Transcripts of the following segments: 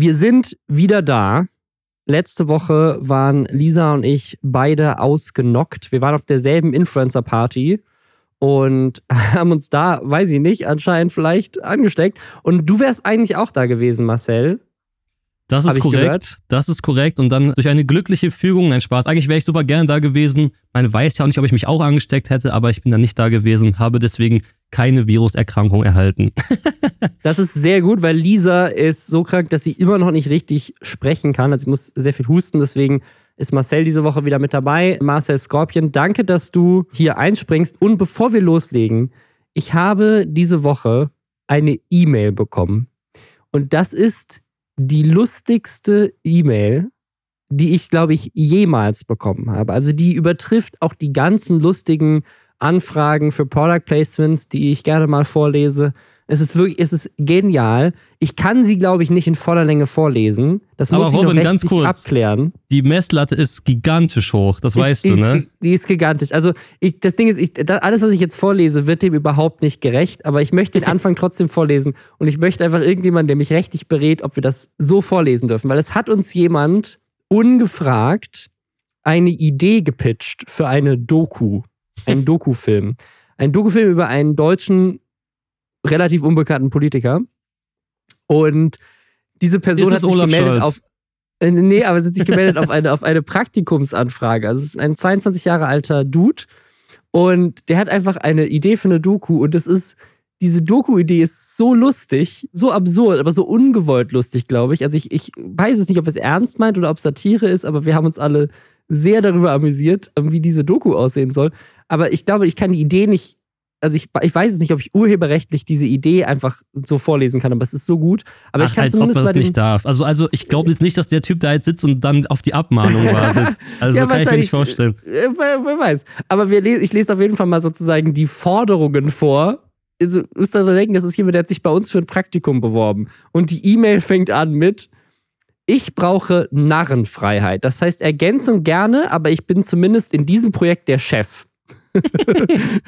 Wir sind wieder da. Letzte Woche waren Lisa und ich beide ausgenockt. Wir waren auf derselben Influencer-Party und haben uns da, weiß ich nicht, anscheinend vielleicht angesteckt. Und du wärst eigentlich auch da gewesen, Marcel. Das ist korrekt. Gehört. Das ist korrekt. Und dann durch eine glückliche Fügung, ein Spaß. Eigentlich wäre ich super gerne da gewesen. Man weiß ja auch nicht, ob ich mich auch angesteckt hätte, aber ich bin da nicht da gewesen, habe deswegen keine Viruserkrankung erhalten. das ist sehr gut, weil Lisa ist so krank, dass sie immer noch nicht richtig sprechen kann. Also sie muss sehr viel husten, deswegen ist Marcel diese Woche wieder mit dabei. Marcel Scorpion, danke, dass du hier einspringst. Und bevor wir loslegen, ich habe diese Woche eine E-Mail bekommen. Und das ist die lustigste E-Mail, die ich, glaube ich, jemals bekommen habe. Also die übertrifft auch die ganzen lustigen Anfragen für Product Placements, die ich gerne mal vorlese. Es ist wirklich, es ist genial. Ich kann sie, glaube ich, nicht in voller Länge vorlesen. Das Aber muss Robin, ich noch ganz kurz, abklären. Die Messlatte ist gigantisch hoch, das ist, weißt du, ne? Ist, die ist gigantisch. Also ich, das Ding ist, ich, das, alles, was ich jetzt vorlese, wird dem überhaupt nicht gerecht. Aber ich möchte den Anfang trotzdem vorlesen. Und ich möchte einfach irgendjemanden, der mich rechtlich berät, ob wir das so vorlesen dürfen. Weil es hat uns jemand ungefragt eine Idee gepitcht für eine Doku. Einen Dokufilm. Ein Dokufilm über einen deutschen relativ unbekannten Politiker. Und diese Person hat sich Olaf gemeldet Scholz? auf. Äh, nee, aber sie hat sich gemeldet auf eine, auf eine Praktikumsanfrage. Also es ist ein 22 Jahre alter Dude. Und der hat einfach eine Idee für eine Doku. Und das ist, diese Doku-Idee ist so lustig, so absurd, aber so ungewollt lustig, glaube ich. Also ich, ich weiß es nicht, ob es ernst meint oder ob es Satire ist, aber wir haben uns alle sehr darüber amüsiert, wie diese Doku aussehen soll. Aber ich glaube, ich kann die Idee nicht also ich, ich weiß es nicht, ob ich urheberrechtlich diese Idee einfach so vorlesen kann, aber es ist so gut. Aber Ach, ich kann als zumindest ob man das nicht darf. Also, also ich glaube jetzt nicht, dass der Typ da jetzt sitzt und dann auf die Abmahnung wartet. Also ja, kann ich mir nicht vorstellen. Äh, wer, wer weiß. Aber wir, ich lese auf jeden Fall mal sozusagen die Forderungen vor. Also, müsst ihr denken, das ist jemand, der hat sich bei uns für ein Praktikum beworben. Und die E-Mail fängt an mit ich brauche Narrenfreiheit. Das heißt Ergänzung gerne, aber ich bin zumindest in diesem Projekt der Chef.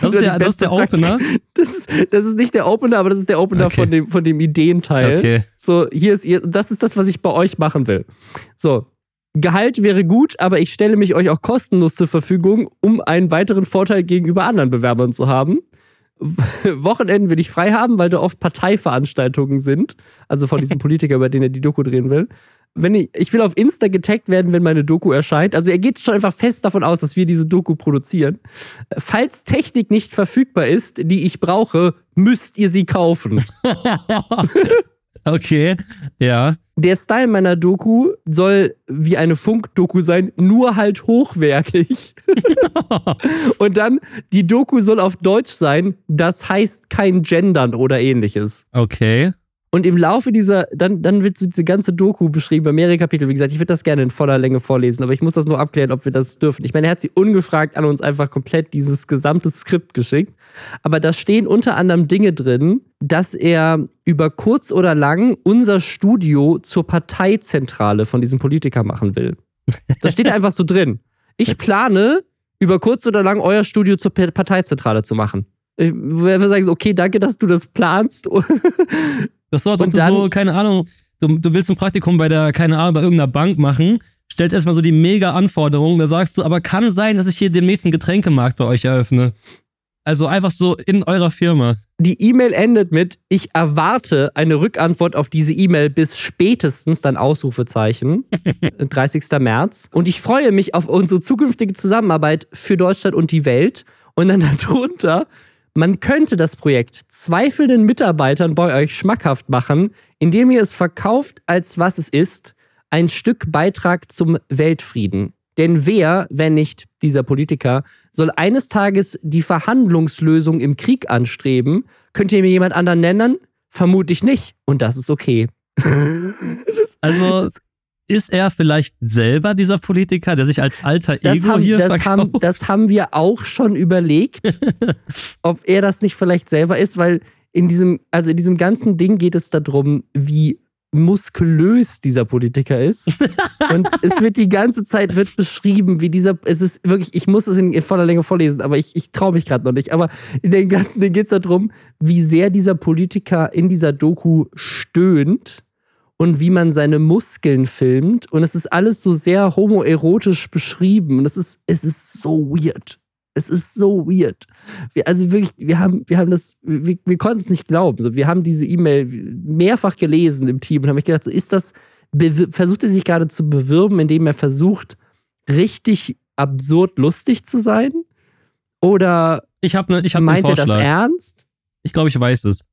Das ist, der, das ist der Opener? Das ist, das ist nicht der Opener, aber das ist der Opener okay. von, dem, von dem Ideenteil. Okay. So, hier ist ihr, das ist das, was ich bei euch machen will. So, Gehalt wäre gut, aber ich stelle mich euch auch kostenlos zur Verfügung, um einen weiteren Vorteil gegenüber anderen Bewerbern zu haben. Wochenenden will ich frei haben, weil da oft Parteiveranstaltungen sind. Also von diesem Politiker, über den er die Doku drehen will wenn ich, ich will auf Insta getaggt werden, wenn meine Doku erscheint. Also er geht schon einfach fest davon aus, dass wir diese Doku produzieren. Falls Technik nicht verfügbar ist, die ich brauche, müsst ihr sie kaufen. okay, ja. Der Style meiner Doku soll wie eine Funk-Doku sein, nur halt hochwertig. Und dann, die Doku soll auf Deutsch sein, das heißt kein Gendern oder ähnliches. Okay. Und im Laufe dieser, dann, dann wird so diese ganze Doku beschrieben, bei mehrere Kapitel. Wie gesagt, ich würde das gerne in voller Länge vorlesen, aber ich muss das nur abklären, ob wir das dürfen. Ich meine, er hat sie ungefragt an uns einfach komplett dieses gesamte Skript geschickt. Aber da stehen unter anderem Dinge drin, dass er über kurz oder lang unser Studio zur Parteizentrale von diesem Politiker machen will. Das steht einfach so drin. Ich plane, über kurz oder lang euer Studio zur Parteizentrale zu machen. Ich würde sagen, okay, danke, dass du das planst. Das ist so, als ob du so, keine Ahnung, du, du willst ein Praktikum bei der, keine Ahnung, bei irgendeiner Bank machen, stellst erstmal so die mega Anforderungen, da sagst du, aber kann sein, dass ich hier den nächsten Getränkemarkt bei euch eröffne. Also einfach so in eurer Firma. Die E-Mail endet mit, ich erwarte eine Rückantwort auf diese E-Mail bis spätestens dann Ausrufezeichen, 30. März. Und ich freue mich auf unsere zukünftige Zusammenarbeit für Deutschland und die Welt. Und dann darunter man könnte das Projekt zweifelnden Mitarbeitern bei euch schmackhaft machen, indem ihr es verkauft, als was es ist, ein Stück Beitrag zum Weltfrieden. Denn wer, wenn nicht dieser Politiker, soll eines Tages die Verhandlungslösung im Krieg anstreben? Könnt ihr mir jemand anderen nennen? Vermutlich nicht. Und das ist okay. also ist er vielleicht selber dieser Politiker, der sich als alter das Ego haben, hier das verkauft? Haben, das haben wir auch schon überlegt, ob er das nicht vielleicht selber ist, weil in diesem, also in diesem ganzen Ding geht es darum, wie muskulös dieser Politiker ist. Und es wird die ganze Zeit wird beschrieben, wie dieser, es ist wirklich, ich muss es in, voller Länge vorlesen, aber ich, ich traue mich gerade noch nicht. Aber in dem ganzen Ding geht es darum, wie sehr dieser Politiker in dieser Doku stöhnt und wie man seine Muskeln filmt. Und es ist alles so sehr homoerotisch beschrieben. Und es ist, es ist so weird. Es ist so weird. Wir, also wirklich, wir haben, wir haben das, wir, wir konnten es nicht glauben. Wir haben diese E-Mail mehrfach gelesen im Team und haben mich gedacht, so ist das, versucht er sich gerade zu bewirben, indem er versucht, richtig absurd lustig zu sein? Oder ich hab ne, ich hab meint er das ernst? Ich glaube, ich weiß es.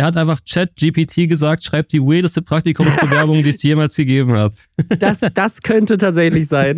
Er hat einfach Chat-GPT gesagt, schreibt die weirdeste Praktikumsbewerbung, die es jemals gegeben hat. Das, das könnte tatsächlich sein.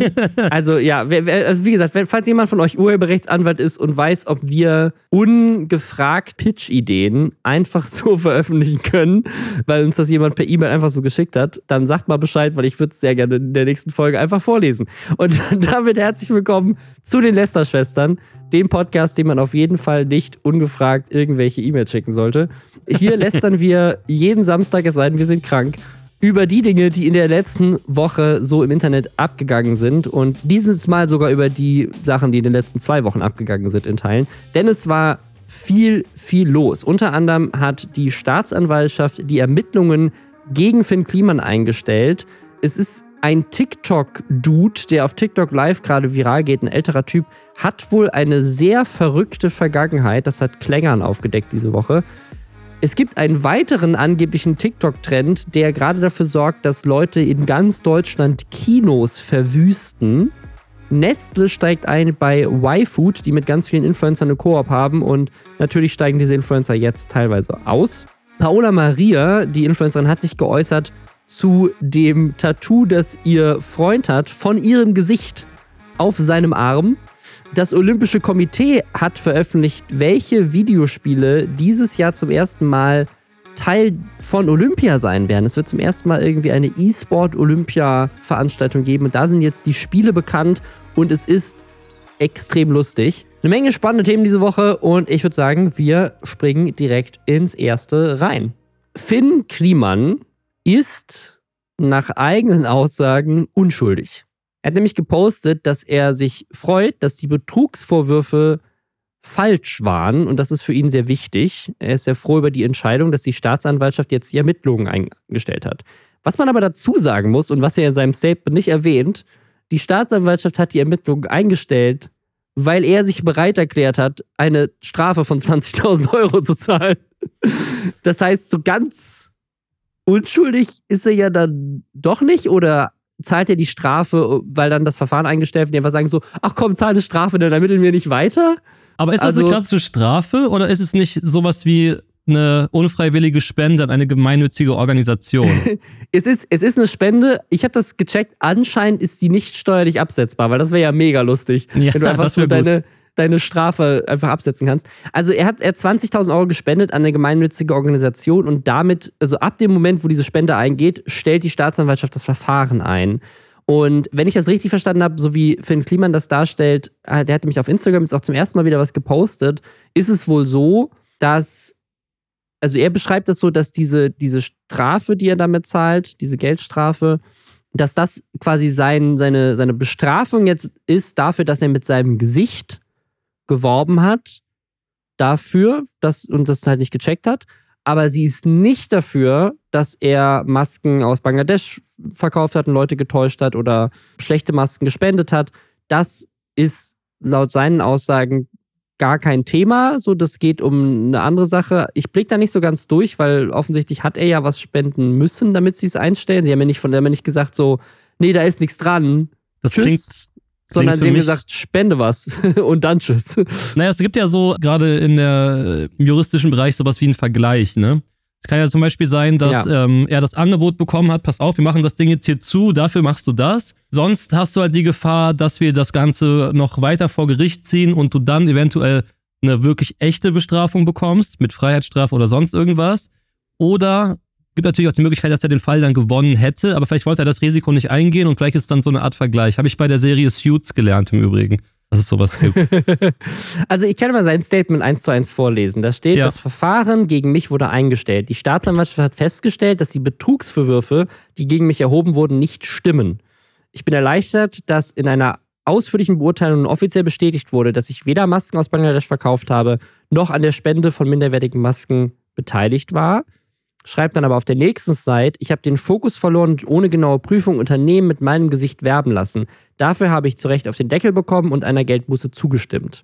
Also ja, also wie gesagt, falls jemand von euch Urheberrechtsanwalt ist und weiß, ob wir ungefragt Pitch-Ideen einfach so veröffentlichen können, weil uns das jemand per E-Mail einfach so geschickt hat, dann sagt mal Bescheid, weil ich würde es sehr gerne in der nächsten Folge einfach vorlesen. Und damit herzlich willkommen zu den Lester-Schwestern, dem Podcast, dem man auf jeden Fall nicht ungefragt irgendwelche E-Mails schicken sollte. Hier lästern wir jeden Samstag, es sei denn, wir sind krank, über die Dinge, die in der letzten Woche so im Internet abgegangen sind und dieses Mal sogar über die Sachen, die in den letzten zwei Wochen abgegangen sind in Teilen. Denn es war viel, viel los. Unter anderem hat die Staatsanwaltschaft die Ermittlungen gegen Finn Kliman eingestellt. Es ist ein TikTok-Dude, der auf TikTok live gerade viral geht, ein älterer Typ, hat wohl eine sehr verrückte Vergangenheit. Das hat Klängern aufgedeckt diese Woche. Es gibt einen weiteren angeblichen TikTok-Trend, der gerade dafür sorgt, dass Leute in ganz Deutschland Kinos verwüsten. Nestle steigt ein bei YFood, die mit ganz vielen Influencern eine Koop haben und natürlich steigen diese Influencer jetzt teilweise aus. Paola Maria, die Influencerin, hat sich geäußert zu dem Tattoo, das ihr Freund hat, von ihrem Gesicht auf seinem Arm. Das Olympische Komitee hat veröffentlicht, welche Videospiele dieses Jahr zum ersten Mal Teil von Olympia sein werden. Es wird zum ersten Mal irgendwie eine E-Sport-Olympia-Veranstaltung geben und da sind jetzt die Spiele bekannt und es ist extrem lustig. Eine Menge spannende Themen diese Woche und ich würde sagen, wir springen direkt ins erste rein. Finn Kliman ist nach eigenen Aussagen unschuldig. Er hat nämlich gepostet, dass er sich freut, dass die Betrugsvorwürfe falsch waren und das ist für ihn sehr wichtig. Er ist sehr froh über die Entscheidung, dass die Staatsanwaltschaft jetzt die Ermittlungen eingestellt hat. Was man aber dazu sagen muss und was er in seinem Statement nicht erwähnt, die Staatsanwaltschaft hat die Ermittlungen eingestellt, weil er sich bereit erklärt hat, eine Strafe von 20.000 Euro zu zahlen. Das heißt, so ganz unschuldig ist er ja dann doch nicht oder zahlt er die Strafe, weil dann das Verfahren eingestellt wird, die einfach sagen so, ach komm, zahl eine Strafe, dann ermitteln wir nicht weiter. Aber ist das also, eine klassische Strafe oder ist es nicht sowas wie eine unfreiwillige Spende an eine gemeinnützige Organisation? es, ist, es ist eine Spende. Ich habe das gecheckt. Anscheinend ist die nicht steuerlich absetzbar, weil das wäre ja mega lustig, ja, wenn du einfach so deine, deine Strafe einfach absetzen kannst. Also er hat, er 20.000 Euro gespendet an eine gemeinnützige Organisation und damit, also ab dem Moment, wo diese Spende eingeht, stellt die Staatsanwaltschaft das Verfahren ein. Und wenn ich das richtig verstanden habe, so wie Finn Kliman das darstellt, äh, der hat nämlich auf Instagram jetzt auch zum ersten Mal wieder was gepostet, ist es wohl so, dass, also er beschreibt es das so, dass diese, diese Strafe, die er damit zahlt, diese Geldstrafe, dass das quasi sein, seine, seine Bestrafung jetzt ist dafür, dass er mit seinem Gesicht geworben hat dafür, dass, und das halt nicht gecheckt hat. Aber sie ist nicht dafür, dass er Masken aus Bangladesch verkauft hat und Leute getäuscht hat oder schlechte Masken gespendet hat. Das ist laut seinen Aussagen gar kein Thema. So, das geht um eine andere Sache. Ich blicke da nicht so ganz durch, weil offensichtlich hat er ja was spenden müssen, damit sie es einstellen. Sie haben ja nicht von der nicht gesagt, so, nee, da ist nichts dran. Das Tschüss. klingt sondern sie haben gesagt, spende was und dann tschüss. Naja, es gibt ja so gerade in der im juristischen Bereich sowas wie einen Vergleich, ne? Es kann ja zum Beispiel sein, dass ja. ähm, er das Angebot bekommen hat, pass auf, wir machen das Ding jetzt hier zu, dafür machst du das. Sonst hast du halt die Gefahr, dass wir das Ganze noch weiter vor Gericht ziehen und du dann eventuell eine wirklich echte Bestrafung bekommst, mit Freiheitsstrafe oder sonst irgendwas. Oder Gibt natürlich auch die Möglichkeit, dass er den Fall dann gewonnen hätte, aber vielleicht wollte er das Risiko nicht eingehen und vielleicht ist es dann so eine Art Vergleich. Habe ich bei der Serie Suits gelernt im Übrigen, dass es sowas gibt. also ich kann mal sein Statement eins zu eins vorlesen. Da steht, ja. das Verfahren gegen mich wurde eingestellt. Die Staatsanwaltschaft hat festgestellt, dass die Betrugsvorwürfe, die gegen mich erhoben wurden, nicht stimmen. Ich bin erleichtert, dass in einer ausführlichen Beurteilung offiziell bestätigt wurde, dass ich weder Masken aus Bangladesch verkauft habe, noch an der Spende von minderwertigen Masken beteiligt war. Schreibt dann aber auf der nächsten Slide, ich habe den Fokus verloren und ohne genaue Prüfung Unternehmen mit meinem Gesicht werben lassen. Dafür habe ich zu Recht auf den Deckel bekommen und einer Geldbuße zugestimmt.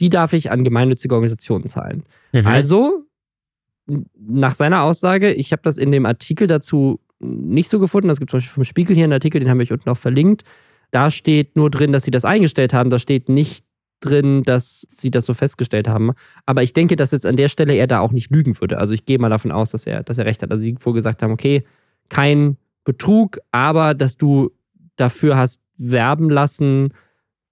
Die darf ich an gemeinnützige Organisationen zahlen. Mhm. Also, nach seiner Aussage, ich habe das in dem Artikel dazu nicht so gefunden. Es gibt zum Beispiel vom Spiegel hier einen Artikel, den haben wir unten auch verlinkt. Da steht nur drin, dass sie das eingestellt haben. Da steht nicht drin, dass sie das so festgestellt haben. Aber ich denke, dass jetzt an der Stelle er da auch nicht lügen würde. Also ich gehe mal davon aus, dass er, dass er recht hat. Also sie wohl gesagt haben, okay, kein Betrug, aber dass du dafür hast werben lassen,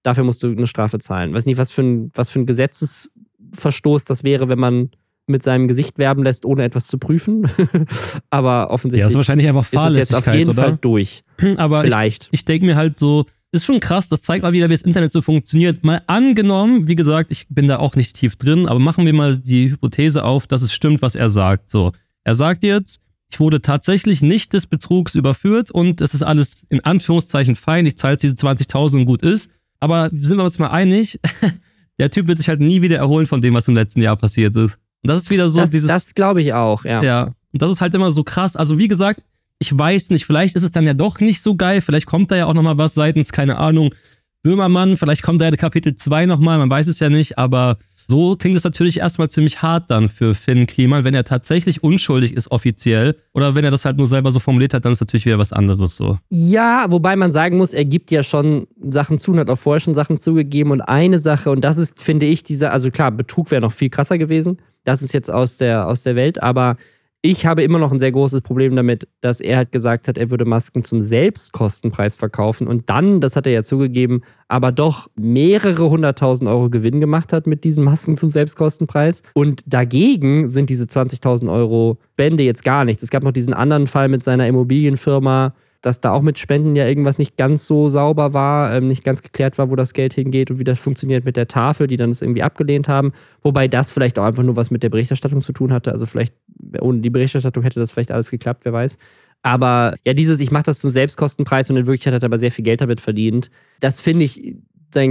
dafür musst du eine Strafe zahlen. Ich weiß nicht, was für ein, was für ein Gesetzesverstoß das wäre, wenn man mit seinem Gesicht werben lässt, ohne etwas zu prüfen. aber offensichtlich ja, ist wahrscheinlich einfach Fahrlässigkeit, ist es jetzt auf jeden oder? Fall durch. Aber Vielleicht. ich, ich denke mir halt so, ist schon krass, das zeigt mal wieder, wie das Internet so funktioniert. Mal angenommen, wie gesagt, ich bin da auch nicht tief drin, aber machen wir mal die Hypothese auf, dass es stimmt, was er sagt. So, er sagt jetzt, ich wurde tatsächlich nicht des Betrugs überführt und es ist alles in Anführungszeichen fein, ich zahle diese 20.000 und gut ist. Aber sind wir uns mal einig, der Typ wird sich halt nie wieder erholen von dem, was im letzten Jahr passiert ist. Und das ist wieder so das, dieses. Das glaube ich auch, ja. Ja. Und das ist halt immer so krass. Also, wie gesagt, ich weiß nicht, vielleicht ist es dann ja doch nicht so geil, vielleicht kommt da ja auch nochmal was seitens, keine Ahnung, Böhmermann, vielleicht kommt da ja Kapitel 2 nochmal, man weiß es ja nicht, aber so klingt es natürlich erstmal ziemlich hart dann für Finn Kliman, wenn er tatsächlich unschuldig ist offiziell oder wenn er das halt nur selber so formuliert hat, dann ist natürlich wieder was anderes so. Ja, wobei man sagen muss, er gibt ja schon Sachen zu und hat auch vorher schon Sachen zugegeben und eine Sache und das ist, finde ich, dieser, also klar, Betrug wäre noch viel krasser gewesen, das ist jetzt aus der, aus der Welt, aber ich habe immer noch ein sehr großes Problem damit, dass er halt gesagt hat, er würde Masken zum Selbstkostenpreis verkaufen und dann, das hat er ja zugegeben, aber doch mehrere hunderttausend Euro Gewinn gemacht hat mit diesen Masken zum Selbstkostenpreis. Und dagegen sind diese 20.000 Euro Spende jetzt gar nichts. Es gab noch diesen anderen Fall mit seiner Immobilienfirma, dass da auch mit Spenden ja irgendwas nicht ganz so sauber war, ähm, nicht ganz geklärt war, wo das Geld hingeht und wie das funktioniert mit der Tafel, die dann es irgendwie abgelehnt haben. Wobei das vielleicht auch einfach nur was mit der Berichterstattung zu tun hatte. Also vielleicht ohne die Berichterstattung hätte das vielleicht alles geklappt, wer weiß. Aber ja, dieses, ich mache das zum Selbstkostenpreis und in Wirklichkeit hat er aber sehr viel Geld damit verdient. Das finde ich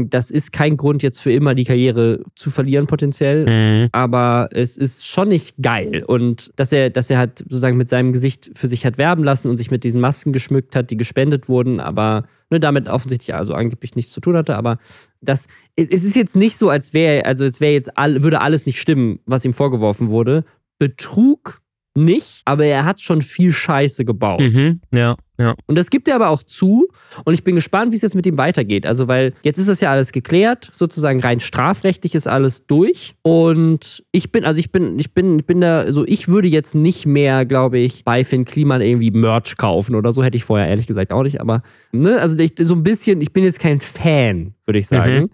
das ist kein Grund, jetzt für immer die Karriere zu verlieren, potenziell. Mhm. Aber es ist schon nicht geil. Und dass er, dass er halt sozusagen mit seinem Gesicht für sich hat werben lassen und sich mit diesen Masken geschmückt hat, die gespendet wurden, aber ne, damit offensichtlich also angeblich nichts zu tun hatte. Aber das, es ist jetzt nicht so, als wäre, also es wäre jetzt all, würde alles nicht stimmen, was ihm vorgeworfen wurde. Betrug nicht, aber er hat schon viel Scheiße gebaut. Mhm, ja, ja. Und das gibt er aber auch zu. Und ich bin gespannt, wie es jetzt mit ihm weitergeht. Also, weil jetzt ist das ja alles geklärt, sozusagen rein strafrechtlich ist alles durch. Und ich bin, also ich bin, ich bin, ich bin da, so ich würde jetzt nicht mehr, glaube ich, bei Finn Kliman irgendwie Merch kaufen oder so. Hätte ich vorher ehrlich gesagt auch nicht. Aber, ne, also ich, so ein bisschen, ich bin jetzt kein Fan, würde ich sagen. Mhm.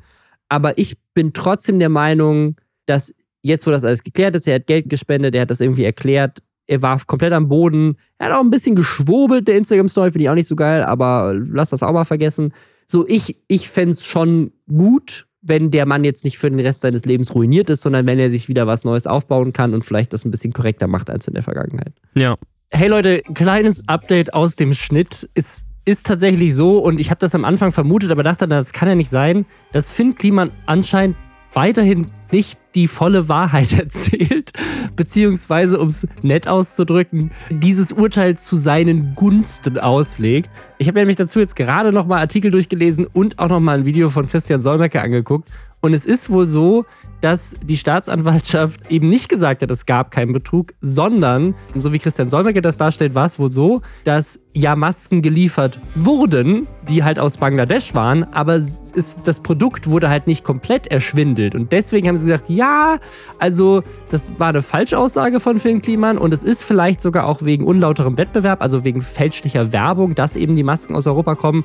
Aber ich bin trotzdem der Meinung, dass jetzt, wo das alles geklärt ist, er hat Geld gespendet, er hat das irgendwie erklärt, er war komplett am Boden. Er hat auch ein bisschen geschwurbelt, der Instagram-Story, finde ich auch nicht so geil, aber lass das auch mal vergessen. So, ich, ich fände es schon gut, wenn der Mann jetzt nicht für den Rest seines Lebens ruiniert ist, sondern wenn er sich wieder was Neues aufbauen kann und vielleicht das ein bisschen korrekter macht als in der Vergangenheit. Ja. Hey Leute, kleines Update aus dem Schnitt. Es ist tatsächlich so, und ich habe das am Anfang vermutet, aber dachte, das kann ja nicht sein, dass Finn Kliman anscheinend weiterhin nicht die volle Wahrheit erzählt, beziehungsweise, um es nett auszudrücken, dieses Urteil zu seinen Gunsten auslegt. Ich habe nämlich dazu jetzt gerade nochmal Artikel durchgelesen und auch nochmal ein Video von Christian Solmecke angeguckt. Und es ist wohl so, dass die Staatsanwaltschaft eben nicht gesagt hat, es gab keinen Betrug, sondern, so wie Christian Solmecke das darstellt, war es wohl so, dass ja Masken geliefert wurden, die halt aus Bangladesch waren, aber ist, das Produkt wurde halt nicht komplett erschwindelt. Und deswegen haben sie gesagt, ja, also das war eine Falschaussage von Finn Kliman und es ist vielleicht sogar auch wegen unlauterem Wettbewerb, also wegen fälschlicher Werbung, dass eben die Masken aus Europa kommen.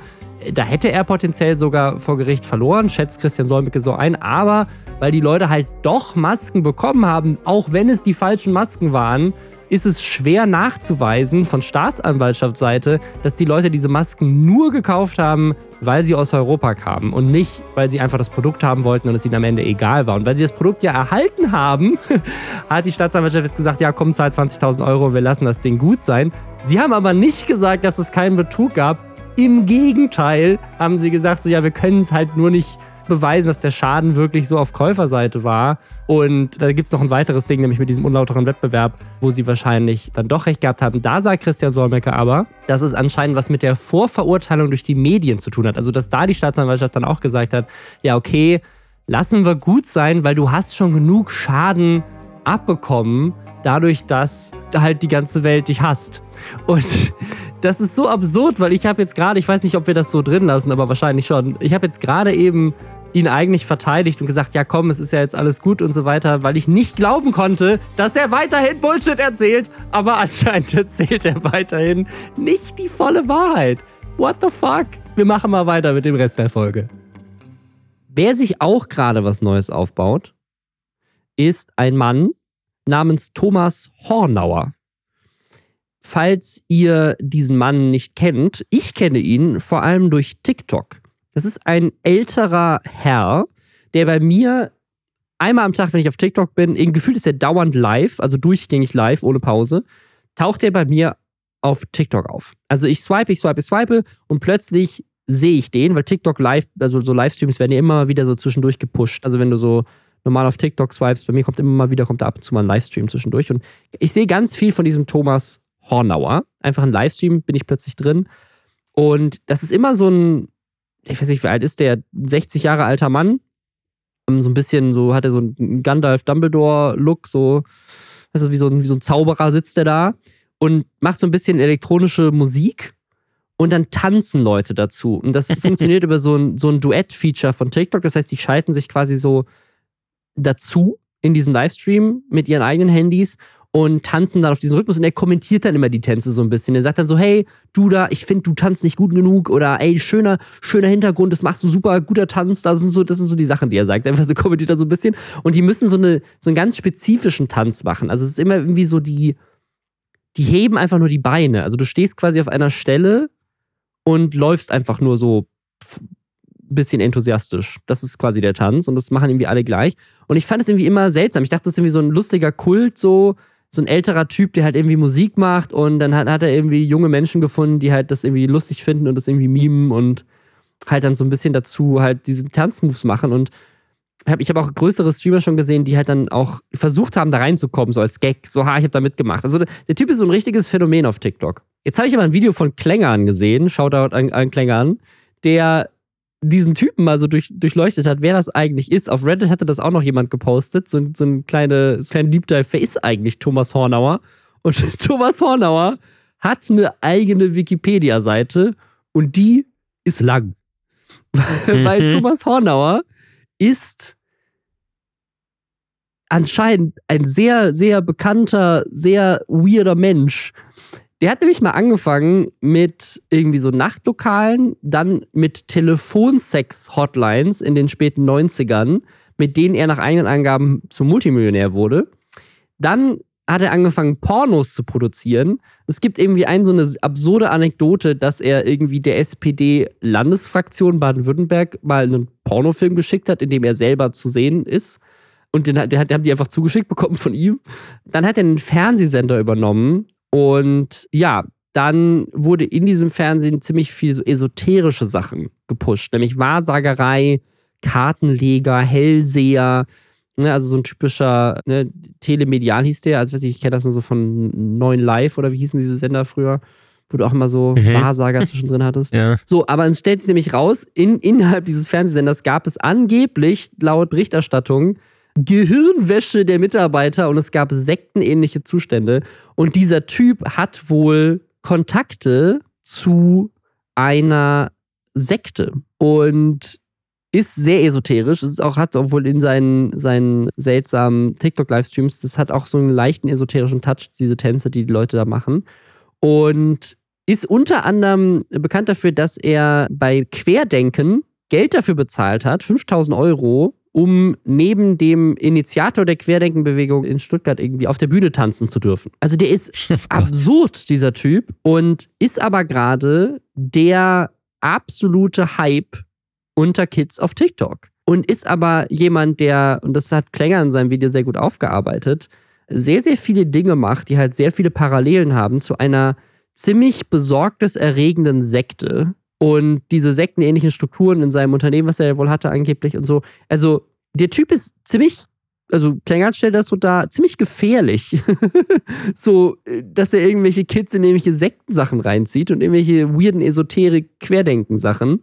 Da hätte er potenziell sogar vor Gericht verloren, schätzt Christian Solmecke so ein, aber weil die Leute halt doch Masken bekommen haben, auch wenn es die falschen Masken waren, ist es schwer nachzuweisen von Staatsanwaltschaftsseite, dass die Leute diese Masken nur gekauft haben, weil sie aus Europa kamen und nicht, weil sie einfach das Produkt haben wollten und es ihnen am Ende egal war. Und weil sie das Produkt ja erhalten haben, hat die Staatsanwaltschaft jetzt gesagt, ja komm, zahl 20.000 Euro wir lassen das Ding gut sein. Sie haben aber nicht gesagt, dass es keinen Betrug gab. Im Gegenteil haben sie gesagt, so ja, wir können es halt nur nicht beweisen, dass der Schaden wirklich so auf Käuferseite war. Und da gibt es noch ein weiteres Ding, nämlich mit diesem unlauteren Wettbewerb, wo sie wahrscheinlich dann doch recht gehabt haben. Da sagt Christian Solmecke aber, dass es anscheinend was mit der Vorverurteilung durch die Medien zu tun hat. Also, dass da die Staatsanwaltschaft dann auch gesagt hat, ja, okay, lassen wir gut sein, weil du hast schon genug Schaden abbekommen, dadurch, dass halt die ganze Welt dich hasst. Und das ist so absurd, weil ich habe jetzt gerade, ich weiß nicht, ob wir das so drin lassen, aber wahrscheinlich schon. Ich habe jetzt gerade eben ihn eigentlich verteidigt und gesagt, ja komm, es ist ja jetzt alles gut und so weiter, weil ich nicht glauben konnte, dass er weiterhin Bullshit erzählt, aber anscheinend erzählt er weiterhin nicht die volle Wahrheit. What the fuck? Wir machen mal weiter mit dem Rest der Folge. Wer sich auch gerade was Neues aufbaut, ist ein Mann namens Thomas Hornauer. Falls ihr diesen Mann nicht kennt, ich kenne ihn vor allem durch TikTok. Das ist ein älterer Herr, der bei mir einmal am Tag, wenn ich auf TikTok bin, irgendwie gefühlt ist er dauernd live, also durchgängig live, ohne Pause, taucht er bei mir auf TikTok auf. Also ich swipe, ich swipe, ich swipe und plötzlich sehe ich den, weil TikTok live, also so Livestreams werden ja immer wieder so zwischendurch gepusht. Also wenn du so normal auf TikTok swipes, bei mir kommt immer mal wieder, kommt da ab und zu mal ein Livestream zwischendurch. Und ich sehe ganz viel von diesem Thomas Hornauer. Einfach ein Livestream, bin ich plötzlich drin. Und das ist immer so ein, ich weiß nicht, wie alt ist der, 60 Jahre alter Mann. Ähm, so ein bisschen, so hat er so einen Gandalf-Dumbledore-Look, so, also wie so, ein, wie so ein Zauberer sitzt er da und macht so ein bisschen elektronische Musik und dann tanzen Leute dazu. Und das funktioniert über so ein, so ein Duett-Feature von TikTok. Das heißt, die schalten sich quasi so dazu in diesen Livestream mit ihren eigenen Handys und tanzen dann auf diesen Rhythmus und er kommentiert dann immer die Tänze so ein bisschen. Er sagt dann so, hey, du da, ich finde, du tanzt nicht gut genug oder ey, schöner, schöner Hintergrund, das machst du super, guter Tanz, das sind so, das sind so die Sachen, die er sagt. Einfach so kommentiert er so ein bisschen und die müssen so, eine, so einen ganz spezifischen Tanz machen. Also es ist immer irgendwie so die, die heben einfach nur die Beine. Also du stehst quasi auf einer Stelle und läufst einfach nur so ein bisschen enthusiastisch. Das ist quasi der Tanz und das machen irgendwie alle gleich. Und ich fand es irgendwie immer seltsam. Ich dachte, das ist irgendwie so ein lustiger Kult, so, so ein älterer Typ, der halt irgendwie Musik macht und dann hat, hat er irgendwie junge Menschen gefunden, die halt das irgendwie lustig finden und das irgendwie mimen und halt dann so ein bisschen dazu halt diese Tanzmoves machen und hab, ich habe auch größere Streamer schon gesehen, die halt dann auch versucht haben, da reinzukommen, so als Gag, so, ha, ich habe da mitgemacht. Also der Typ ist so ein richtiges Phänomen auf TikTok. Jetzt habe ich aber ein Video von Klängern gesehen, Shoutout an, an Klängern, der diesen Typen mal so durch, durchleuchtet hat, wer das eigentlich ist. Auf Reddit hatte das auch noch jemand gepostet, so, so ein kleine, so kleine Deep Dive, wer ist eigentlich Thomas Hornauer? Und Thomas Hornauer hat eine eigene Wikipedia-Seite und die ist lang. Weil mhm. Thomas Hornauer ist anscheinend ein sehr, sehr bekannter, sehr weirder Mensch. Der hat nämlich mal angefangen mit irgendwie so Nachtlokalen, dann mit Telefonsex-Hotlines in den späten 90ern, mit denen er nach eigenen Angaben zum Multimillionär wurde. Dann hat er angefangen, Pornos zu produzieren. Es gibt irgendwie eine so eine absurde Anekdote, dass er irgendwie der SPD-Landesfraktion Baden-Württemberg mal einen Pornofilm geschickt hat, in dem er selber zu sehen ist. Und den, den, den haben die einfach zugeschickt bekommen von ihm. Dann hat er einen Fernsehsender übernommen. Und ja, dann wurde in diesem Fernsehen ziemlich viel so esoterische Sachen gepusht, nämlich Wahrsagerei, Kartenleger, Hellseher, Ne, also so ein typischer ne, Telemedial hieß der. Also weiß ich, ich kenne das nur so von Neuen Live oder wie hießen diese Sender früher, wo du auch immer so mhm. Wahrsager zwischendrin hattest. Ja. So, aber es stellt sich nämlich raus, in, innerhalb dieses Fernsehsenders gab es angeblich laut Berichterstattung Gehirnwäsche der Mitarbeiter und es gab sektenähnliche Zustände. Und dieser Typ hat wohl Kontakte zu einer Sekte. Und ist sehr esoterisch. Es auch, hat obwohl in seinen, seinen seltsamen TikTok-Livestreams, das hat auch so einen leichten esoterischen Touch, diese Tänze, die die Leute da machen. Und ist unter anderem bekannt dafür, dass er bei Querdenken Geld dafür bezahlt hat, 5000 Euro, um neben dem Initiator der Querdenkenbewegung in Stuttgart irgendwie auf der Bühne tanzen zu dürfen. Also der ist oh absurd, dieser Typ, und ist aber gerade der absolute Hype unter Kids auf TikTok. Und ist aber jemand, der, und das hat Klänger in seinem Video sehr gut aufgearbeitet, sehr, sehr viele Dinge macht, die halt sehr viele Parallelen haben zu einer ziemlich besorgniserregenden Sekte, und diese sektenähnlichen Strukturen in seinem Unternehmen, was er wohl hatte angeblich und so. Also der Typ ist ziemlich, also Klengert stellt das so da, ziemlich gefährlich. so, dass er irgendwelche Kids in irgendwelche Sektensachen reinzieht und irgendwelche weirden Esoterik-Querdenken-Sachen.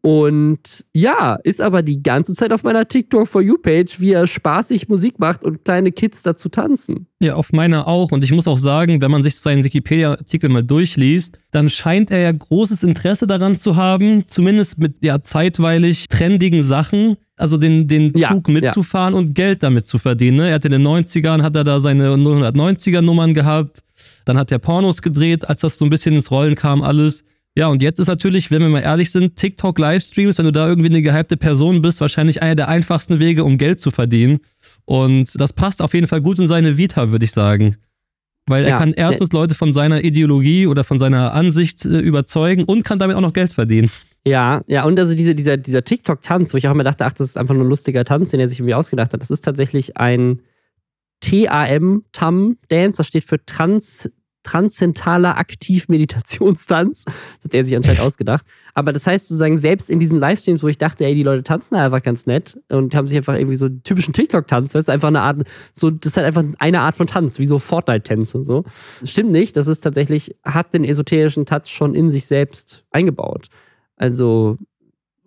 Und ja, ist aber die ganze Zeit auf meiner TikTok for You Page, wie er spaßig Musik macht und kleine Kids dazu tanzen. Ja, auf meiner auch. Und ich muss auch sagen, wenn man sich seinen Wikipedia-Artikel mal durchliest, dann scheint er ja großes Interesse daran zu haben, zumindest mit ja zeitweilig trendigen Sachen, also den, den Zug ja, mitzufahren ja. und Geld damit zu verdienen. Ne? Er hat in den 90ern, hat er da seine 090er Nummern gehabt. Dann hat er Pornos gedreht, als das so ein bisschen ins Rollen kam, alles. Ja, und jetzt ist natürlich, wenn wir mal ehrlich sind, TikTok-Livestreams, wenn du da irgendwie eine gehypte Person bist, wahrscheinlich einer der einfachsten Wege, um Geld zu verdienen. Und das passt auf jeden Fall gut in seine Vita, würde ich sagen. Weil er ja. kann erstens Leute von seiner Ideologie oder von seiner Ansicht äh, überzeugen und kann damit auch noch Geld verdienen. Ja, ja, und also diese, dieser, dieser TikTok-Tanz, wo ich auch immer dachte, ach, das ist einfach nur ein lustiger Tanz, den er sich irgendwie ausgedacht hat. Das ist tatsächlich ein TAM-TAM-Dance, das steht für Trans transzentaler Aktiv-Meditationstanz. Das hat er sich anscheinend ausgedacht. Aber das heißt sozusagen, selbst in diesen Livestreams, wo ich dachte, ey, die Leute tanzen da einfach ganz nett und haben sich einfach irgendwie so einen typischen TikTok-Tanz, weißt du, einfach eine Art, so, das ist halt einfach eine Art von Tanz, wie so Fortnite-Tänze und so. stimmt nicht, das ist tatsächlich, hat den esoterischen Touch schon in sich selbst eingebaut. Also,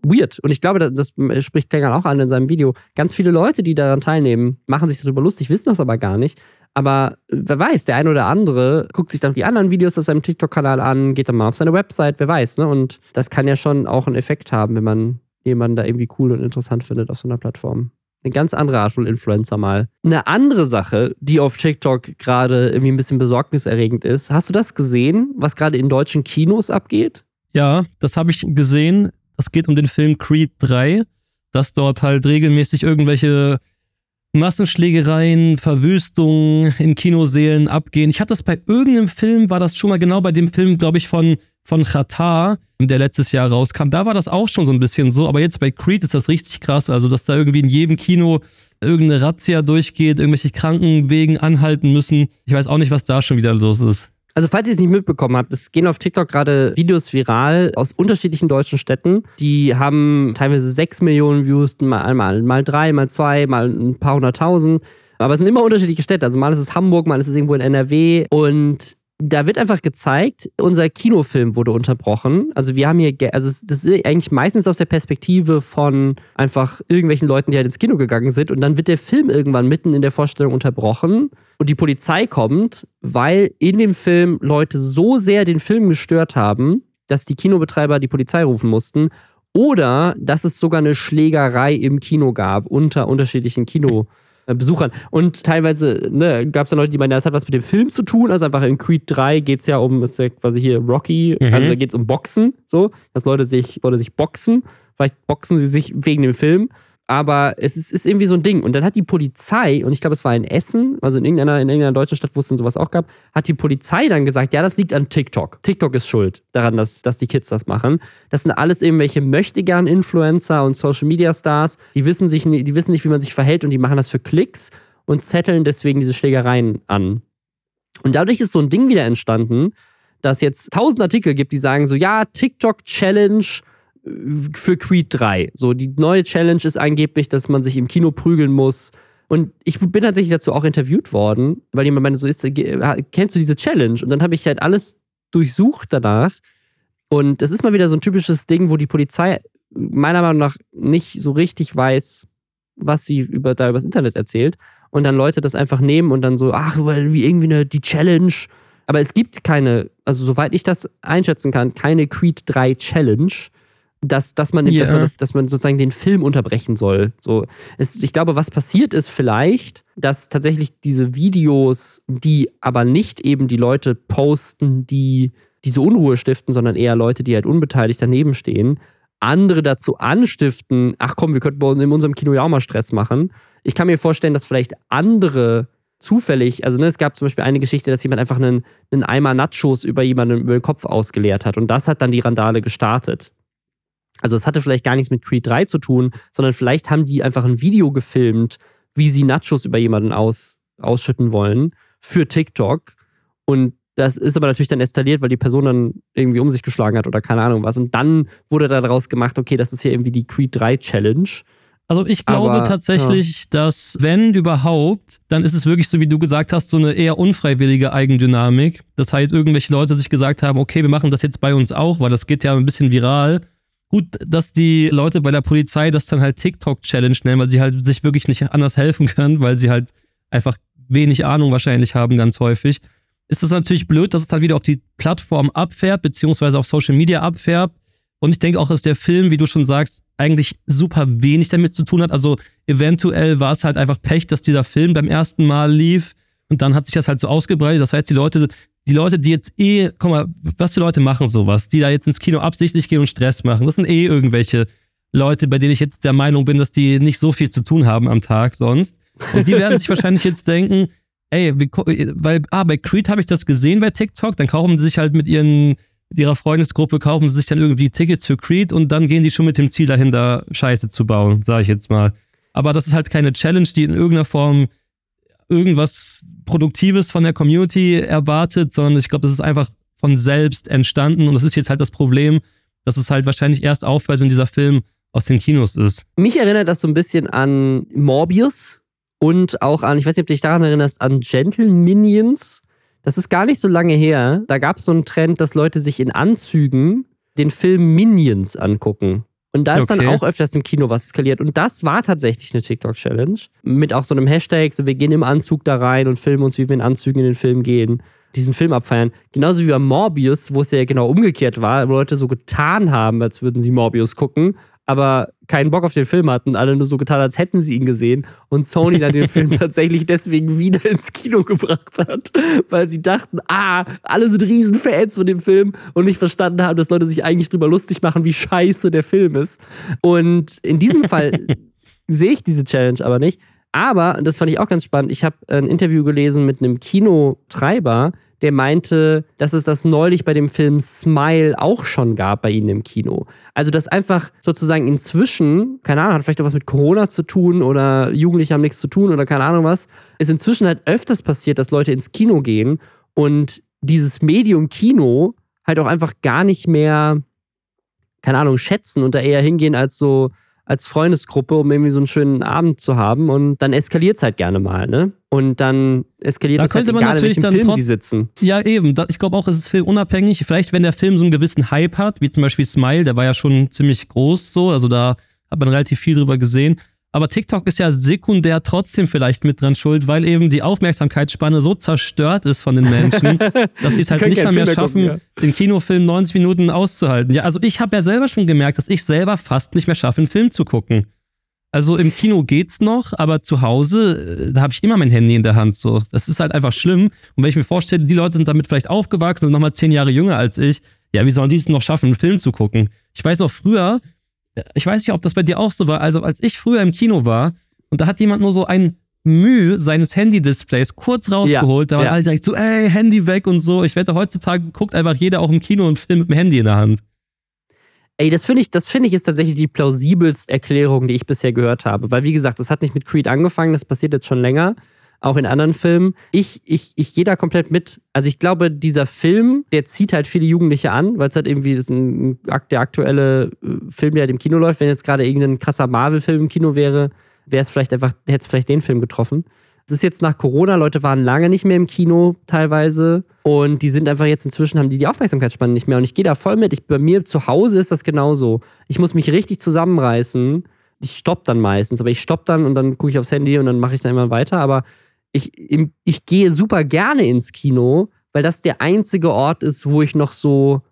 weird. Und ich glaube, das, das spricht Klängern auch an in seinem Video. Ganz viele Leute, die daran teilnehmen, machen sich darüber lustig, wissen das aber gar nicht. Aber wer weiß, der eine oder andere guckt sich dann die anderen Videos auf seinem TikTok-Kanal an, geht dann mal auf seine Website, wer weiß, ne? Und das kann ja schon auch einen Effekt haben, wenn man jemanden da irgendwie cool und interessant findet auf so einer Plattform. Eine ganz andere Art von Influencer mal. Eine andere Sache, die auf TikTok gerade irgendwie ein bisschen besorgniserregend ist. Hast du das gesehen, was gerade in deutschen Kinos abgeht? Ja, das habe ich gesehen. Das geht um den Film Creed 3, dass dort halt regelmäßig irgendwelche Massenschlägereien, Verwüstungen in Kinosälen abgehen. Ich hatte das bei irgendeinem Film, war das schon mal genau bei dem Film, glaube ich, von, von Qatar, der letztes Jahr rauskam. Da war das auch schon so ein bisschen so, aber jetzt bei Creed ist das richtig krass. Also, dass da irgendwie in jedem Kino irgendeine Razzia durchgeht, irgendwelche Krankenwegen anhalten müssen. Ich weiß auch nicht, was da schon wieder los ist. Also falls ihr es nicht mitbekommen habt, es gehen auf TikTok gerade Videos viral aus unterschiedlichen deutschen Städten. Die haben teilweise 6 Millionen Views, mal, mal, mal drei, mal zwei, mal ein paar hunderttausend. Aber es sind immer unterschiedliche Städte. Also mal ist es Hamburg, mal ist es irgendwo in NRW. Und da wird einfach gezeigt, unser Kinofilm wurde unterbrochen. Also wir haben hier, also das ist eigentlich meistens aus der Perspektive von einfach irgendwelchen Leuten, die halt ins Kino gegangen sind. Und dann wird der Film irgendwann mitten in der Vorstellung unterbrochen und die Polizei kommt, weil in dem Film Leute so sehr den Film gestört haben, dass die Kinobetreiber die Polizei rufen mussten. Oder dass es sogar eine Schlägerei im Kino gab unter unterschiedlichen Kino. Äh, Besuchern. Und teilweise ne, gab es dann Leute, die meinen, das hat was mit dem Film zu tun. Also einfach in Creed 3 geht es ja um, ist ja quasi hier Rocky, mhm. also da geht es um Boxen, so, dass Leute sich, Leute sich boxen. Vielleicht boxen sie sich wegen dem Film. Aber es ist, ist, irgendwie so ein Ding. Und dann hat die Polizei, und ich glaube, es war in Essen, also in irgendeiner, in irgendeiner deutschen Stadt, wo es dann sowas auch gab, hat die Polizei dann gesagt, ja, das liegt an TikTok. TikTok ist schuld daran, dass, dass die Kids das machen. Das sind alles irgendwelche Möchtegern-Influencer und Social-Media-Stars. Die wissen, die wissen nicht, wie man sich verhält und die machen das für Klicks und zetteln deswegen diese Schlägereien an. Und dadurch ist so ein Ding wieder entstanden, dass jetzt tausend Artikel gibt, die sagen so, ja, TikTok-Challenge für Creed 3. So, die neue Challenge ist angeblich, dass man sich im Kino prügeln muss. Und ich bin tatsächlich dazu auch interviewt worden, weil jemand meinte, so ist, kennst du diese Challenge? Und dann habe ich halt alles durchsucht danach. Und das ist mal wieder so ein typisches Ding, wo die Polizei meiner Meinung nach nicht so richtig weiß, was sie über, da übers Internet erzählt. Und dann Leute das einfach nehmen und dann so, ach, wie irgendwie eine, die Challenge. Aber es gibt keine, also soweit ich das einschätzen kann, keine Creed 3 Challenge dass, dass, man, yeah. dass, man das, dass man sozusagen den Film unterbrechen soll. So, es, ich glaube, was passiert ist vielleicht, dass tatsächlich diese Videos, die aber nicht eben die Leute posten, die diese Unruhe stiften, sondern eher Leute, die halt unbeteiligt daneben stehen, andere dazu anstiften, ach komm, wir könnten in unserem Kino ja auch mal Stress machen. Ich kann mir vorstellen, dass vielleicht andere zufällig, also ne, es gab zum Beispiel eine Geschichte, dass jemand einfach einen, einen Eimer Nachos über jemanden über den Kopf ausgeleert hat und das hat dann die Randale gestartet. Also es hatte vielleicht gar nichts mit Creed 3 zu tun, sondern vielleicht haben die einfach ein Video gefilmt, wie sie Nachos über jemanden aus, ausschütten wollen für TikTok. Und Das ist aber natürlich dann eskaliert, weil die Person dann irgendwie um sich geschlagen hat oder keine Ahnung was. Und dann wurde daraus gemacht, okay, das ist hier irgendwie die Creed 3 Challenge. Also ich glaube aber, tatsächlich, ja. dass wenn überhaupt, dann ist es wirklich so, wie du gesagt hast, so eine eher unfreiwillige Eigendynamik. Das heißt, irgendwelche Leute sich gesagt haben, okay, wir machen das jetzt bei uns auch, weil das geht ja ein bisschen viral. Gut, dass die Leute bei der Polizei das dann halt TikTok-Challenge nennen, weil sie halt sich wirklich nicht anders helfen können, weil sie halt einfach wenig Ahnung wahrscheinlich haben, ganz häufig. Ist das natürlich blöd, dass es dann wieder auf die Plattform abfärbt, beziehungsweise auf Social Media abfärbt. Und ich denke auch, dass der Film, wie du schon sagst, eigentlich super wenig damit zu tun hat. Also eventuell war es halt einfach Pech, dass dieser Film beim ersten Mal lief und dann hat sich das halt so ausgebreitet. Das heißt, die Leute, die Leute, die jetzt eh, guck mal, was für Leute machen sowas, die da jetzt ins Kino absichtlich gehen und Stress machen, das sind eh irgendwelche Leute, bei denen ich jetzt der Meinung bin, dass die nicht so viel zu tun haben am Tag sonst. Und die werden sich wahrscheinlich jetzt denken, ey, weil, ah, bei Creed habe ich das gesehen bei TikTok, dann kaufen sie sich halt mit ihren mit ihrer Freundesgruppe kaufen sie sich dann irgendwie Tickets für Creed und dann gehen die schon mit dem Ziel dahinter, Scheiße zu bauen, sage ich jetzt mal. Aber das ist halt keine Challenge, die in irgendeiner Form irgendwas Produktives von der Community erwartet, sondern ich glaube, das ist einfach von selbst entstanden und das ist jetzt halt das Problem, dass es halt wahrscheinlich erst aufhört, wenn dieser Film aus den Kinos ist. Mich erinnert das so ein bisschen an Morbius und auch an, ich weiß nicht, ob du dich daran erinnerst, an Gentle Minions. Das ist gar nicht so lange her. Da gab es so einen Trend, dass Leute sich in Anzügen den Film Minions angucken. Und da ist okay. dann auch öfters im Kino was skaliert. Und das war tatsächlich eine TikTok-Challenge. Mit auch so einem Hashtag, so wir gehen im Anzug da rein und filmen uns, wie wir in Anzügen in den Film gehen. Diesen Film abfeiern. Genauso wie bei Morbius, wo es ja genau umgekehrt war, wo Leute so getan haben, als würden sie Morbius gucken aber keinen Bock auf den Film hatten, alle nur so getan, als hätten sie ihn gesehen und Sony dann den Film tatsächlich deswegen wieder ins Kino gebracht hat, weil sie dachten, ah, alle sind Riesenfans von dem Film und nicht verstanden haben, dass Leute sich eigentlich drüber lustig machen, wie scheiße der Film ist. Und in diesem Fall sehe ich diese Challenge aber nicht. Aber, und das fand ich auch ganz spannend, ich habe ein Interview gelesen mit einem Kinotreiber, der meinte, dass es das neulich bei dem Film Smile auch schon gab bei ihnen im Kino. Also, dass einfach sozusagen inzwischen, keine Ahnung, hat vielleicht auch was mit Corona zu tun oder Jugendliche haben nichts zu tun oder keine Ahnung was, ist inzwischen halt öfters passiert, dass Leute ins Kino gehen und dieses Medium Kino halt auch einfach gar nicht mehr, keine Ahnung, schätzen und da eher hingehen als so, als Freundesgruppe, um irgendwie so einen schönen Abend zu haben. Und dann eskaliert es halt gerne mal, ne? Und dann eskaliert da es halt egal, in welchem Film sie sitzen. Ja, eben. Ich glaube auch, es ist filmunabhängig. Vielleicht, wenn der Film so einen gewissen Hype hat, wie zum Beispiel Smile, der war ja schon ziemlich groß so. Also da hat man relativ viel drüber gesehen. Aber TikTok ist ja sekundär trotzdem vielleicht mit dran schuld, weil eben die Aufmerksamkeitsspanne so zerstört ist von den Menschen, dass sie es halt nicht mehr, mehr schaffen, gucken, ja. den Kinofilm 90 Minuten auszuhalten. Ja, also ich habe ja selber schon gemerkt, dass ich selber fast nicht mehr schaffe, einen Film zu gucken. Also im Kino geht's noch, aber zu Hause, äh, da habe ich immer mein Handy in der Hand. So, das ist halt einfach schlimm. Und wenn ich mir vorstelle, die Leute sind damit vielleicht aufgewachsen, sind nochmal zehn Jahre jünger als ich, ja, wie sollen die es noch schaffen, einen Film zu gucken? Ich weiß auch früher, ich weiß nicht, ob das bei dir auch so war, also als ich früher im Kino war und da hat jemand nur so ein Mühe seines Handy-Displays kurz rausgeholt, ja, da war ja. alle direkt so, ey, Handy weg und so. Ich wette, heutzutage guckt einfach jeder auch im Kino und Film mit dem Handy in der Hand. Ey, das finde ich, das finde ich ist tatsächlich die plausibelste Erklärung, die ich bisher gehört habe. Weil, wie gesagt, das hat nicht mit Creed angefangen, das passiert jetzt schon länger auch in anderen Filmen. Ich, ich, ich gehe da komplett mit. Also ich glaube, dieser Film, der zieht halt viele Jugendliche an, weil es halt irgendwie das ein, der aktuelle äh, Film, der halt im Kino läuft. Wenn jetzt gerade irgendein krasser Marvel-Film im Kino wäre, wäre es vielleicht einfach, hätte es vielleicht den Film getroffen. Es ist jetzt nach Corona, Leute waren lange nicht mehr im Kino teilweise und die sind einfach jetzt inzwischen, haben die die Aufmerksamkeitsspanne nicht mehr und ich gehe da voll mit. Ich, bei mir zu Hause ist das genauso. Ich muss mich richtig zusammenreißen. Ich stopp dann meistens, aber ich stopp dann und dann gucke ich aufs Handy und dann mache ich dann immer weiter. Aber ich, ich gehe super gerne ins Kino, weil das der einzige Ort ist, wo ich noch so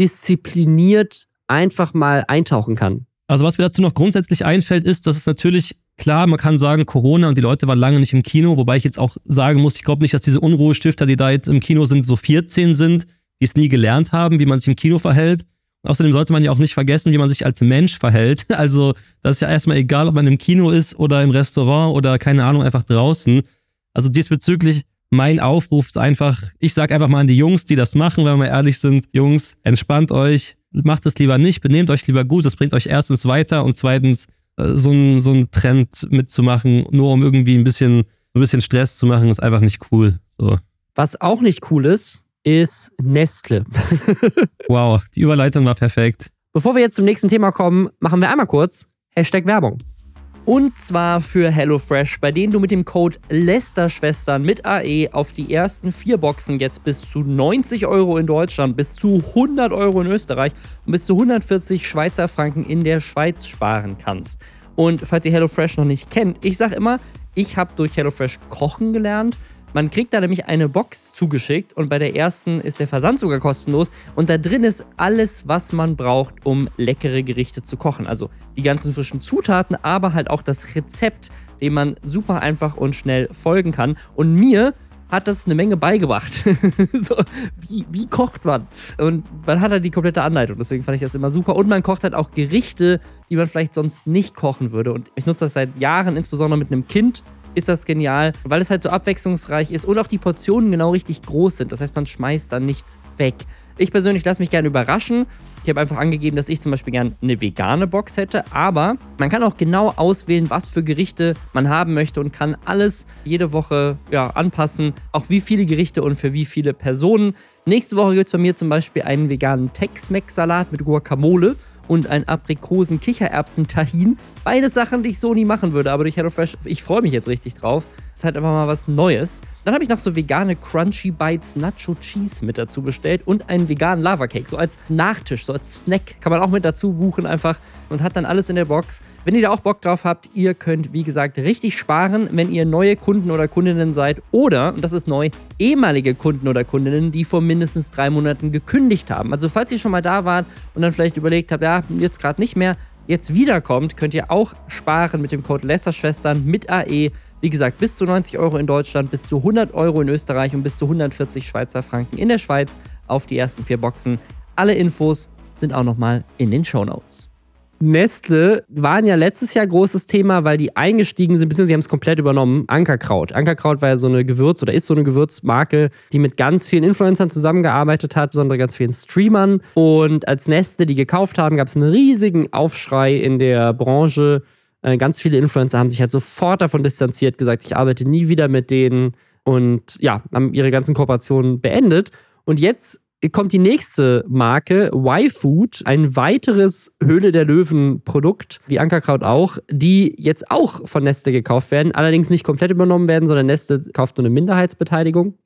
diszipliniert einfach mal eintauchen kann. Also was mir dazu noch grundsätzlich einfällt, ist, dass es natürlich klar, man kann sagen, Corona und die Leute waren lange nicht im Kino, wobei ich jetzt auch sagen muss, ich glaube nicht, dass diese Unruhestifter, die da jetzt im Kino sind, so 14 sind, die es nie gelernt haben, wie man sich im Kino verhält. Außerdem sollte man ja auch nicht vergessen, wie man sich als Mensch verhält. Also, das ist ja erstmal egal, ob man im Kino ist oder im Restaurant oder keine Ahnung, einfach draußen. Also diesbezüglich mein Aufruf ist einfach, ich sag einfach mal an die Jungs, die das machen, wenn wir ehrlich sind, Jungs, entspannt euch, macht es lieber nicht, benehmt euch lieber gut, das bringt euch erstens weiter und zweitens so ein, so ein Trend mitzumachen, nur um irgendwie ein bisschen, ein bisschen Stress zu machen, ist einfach nicht cool. So. Was auch nicht cool ist, ist Nestle. wow, die Überleitung war perfekt. Bevor wir jetzt zum nächsten Thema kommen, machen wir einmal kurz Hashtag Werbung. Und zwar für HelloFresh, bei denen du mit dem Code Lester-Schwestern mit AE auf die ersten vier Boxen jetzt bis zu 90 Euro in Deutschland, bis zu 100 Euro in Österreich und bis zu 140 Schweizer Franken in der Schweiz sparen kannst. Und falls ihr HelloFresh noch nicht kennt, ich sage immer, ich habe durch HelloFresh kochen gelernt man kriegt da nämlich eine Box zugeschickt und bei der ersten ist der Versand sogar kostenlos und da drin ist alles, was man braucht, um leckere Gerichte zu kochen. Also die ganzen frischen Zutaten, aber halt auch das Rezept, dem man super einfach und schnell folgen kann. Und mir hat das eine Menge beigebracht. so, wie, wie kocht man? Und man hat halt die komplette Anleitung. Deswegen fand ich das immer super. Und man kocht halt auch Gerichte, die man vielleicht sonst nicht kochen würde. Und ich nutze das seit Jahren, insbesondere mit einem Kind ist das genial, weil es halt so abwechslungsreich ist und auch die Portionen genau richtig groß sind. Das heißt, man schmeißt dann nichts weg. Ich persönlich lasse mich gerne überraschen. Ich habe einfach angegeben, dass ich zum Beispiel gerne eine vegane Box hätte, aber man kann auch genau auswählen, was für Gerichte man haben möchte und kann alles jede Woche ja, anpassen, auch wie viele Gerichte und für wie viele Personen. Nächste Woche gibt es bei mir zum Beispiel einen veganen Tex-Mex-Salat mit Guacamole und ein Aprikosen-Kichererbsen-Tahin. Beides Sachen, die ich so nie machen würde, aber durch HelloFresh, ich freue mich jetzt richtig drauf. Ist halt einfach mal was Neues. Dann habe ich noch so vegane Crunchy Bites Nacho Cheese mit dazu bestellt und einen veganen Lava Cake, so als Nachtisch, so als Snack. Kann man auch mit dazu buchen einfach und hat dann alles in der Box. Wenn ihr da auch Bock drauf habt, ihr könnt, wie gesagt, richtig sparen, wenn ihr neue Kunden oder Kundinnen seid oder, und das ist neu, ehemalige Kunden oder Kundinnen, die vor mindestens drei Monaten gekündigt haben. Also falls ihr schon mal da wart und dann vielleicht überlegt habt, ja, jetzt gerade nicht mehr, jetzt wiederkommt, könnt ihr auch sparen mit dem Code Lästerschwestern mit AE. Wie gesagt, bis zu 90 Euro in Deutschland, bis zu 100 Euro in Österreich und bis zu 140 Schweizer Franken in der Schweiz auf die ersten vier Boxen. Alle Infos sind auch nochmal in den Show Notes. Nestle waren ja letztes Jahr großes Thema, weil die eingestiegen sind, beziehungsweise sie haben es komplett übernommen. Ankerkraut. Ankerkraut war ja so eine Gewürz- oder ist so eine Gewürzmarke, die mit ganz vielen Influencern zusammengearbeitet hat, besonders ganz vielen Streamern. Und als Nestle die gekauft haben, gab es einen riesigen Aufschrei in der Branche. Äh, ganz viele Influencer haben sich halt sofort davon distanziert, gesagt, ich arbeite nie wieder mit denen und ja, haben ihre ganzen Kooperationen beendet. Und jetzt kommt die nächste Marke, Y-Food, ein weiteres Höhle der Löwen-Produkt, wie Ankerkraut auch, die jetzt auch von Neste gekauft werden, allerdings nicht komplett übernommen werden, sondern Neste kauft nur eine Minderheitsbeteiligung.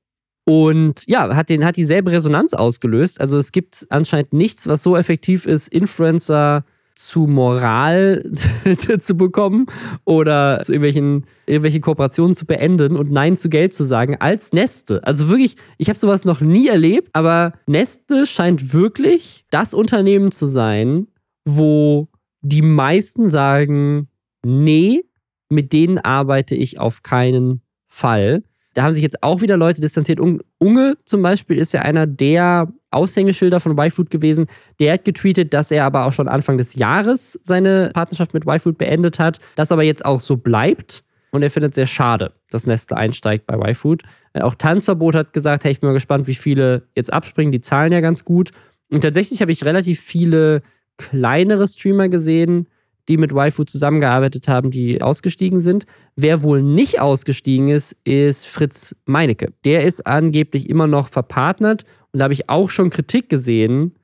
Und ja, hat, den, hat dieselbe Resonanz ausgelöst. Also es gibt anscheinend nichts, was so effektiv ist, Influencer zu Moral zu bekommen oder zu irgendwelchen irgendwelche Kooperationen zu beenden und Nein zu Geld zu sagen als Neste. Also wirklich, ich habe sowas noch nie erlebt, aber Neste scheint wirklich das Unternehmen zu sein, wo die meisten sagen, nee, mit denen arbeite ich auf keinen Fall. Da haben sich jetzt auch wieder Leute distanziert. Unge zum Beispiel ist ja einer der Aushängeschilder von YFood gewesen. Der hat getweetet, dass er aber auch schon Anfang des Jahres seine Partnerschaft mit YFood beendet hat, das aber jetzt auch so bleibt. Und er findet es sehr schade, dass Nestle einsteigt bei YFood. Äh, auch Tanzverbot hat gesagt, hey, ich bin mal gespannt, wie viele jetzt abspringen. Die zahlen ja ganz gut. Und tatsächlich habe ich relativ viele kleinere Streamer gesehen, die mit Waifu zusammengearbeitet haben, die ausgestiegen sind. Wer wohl nicht ausgestiegen ist, ist Fritz Meinecke. Der ist angeblich immer noch verpartnert und da habe ich auch schon Kritik gesehen,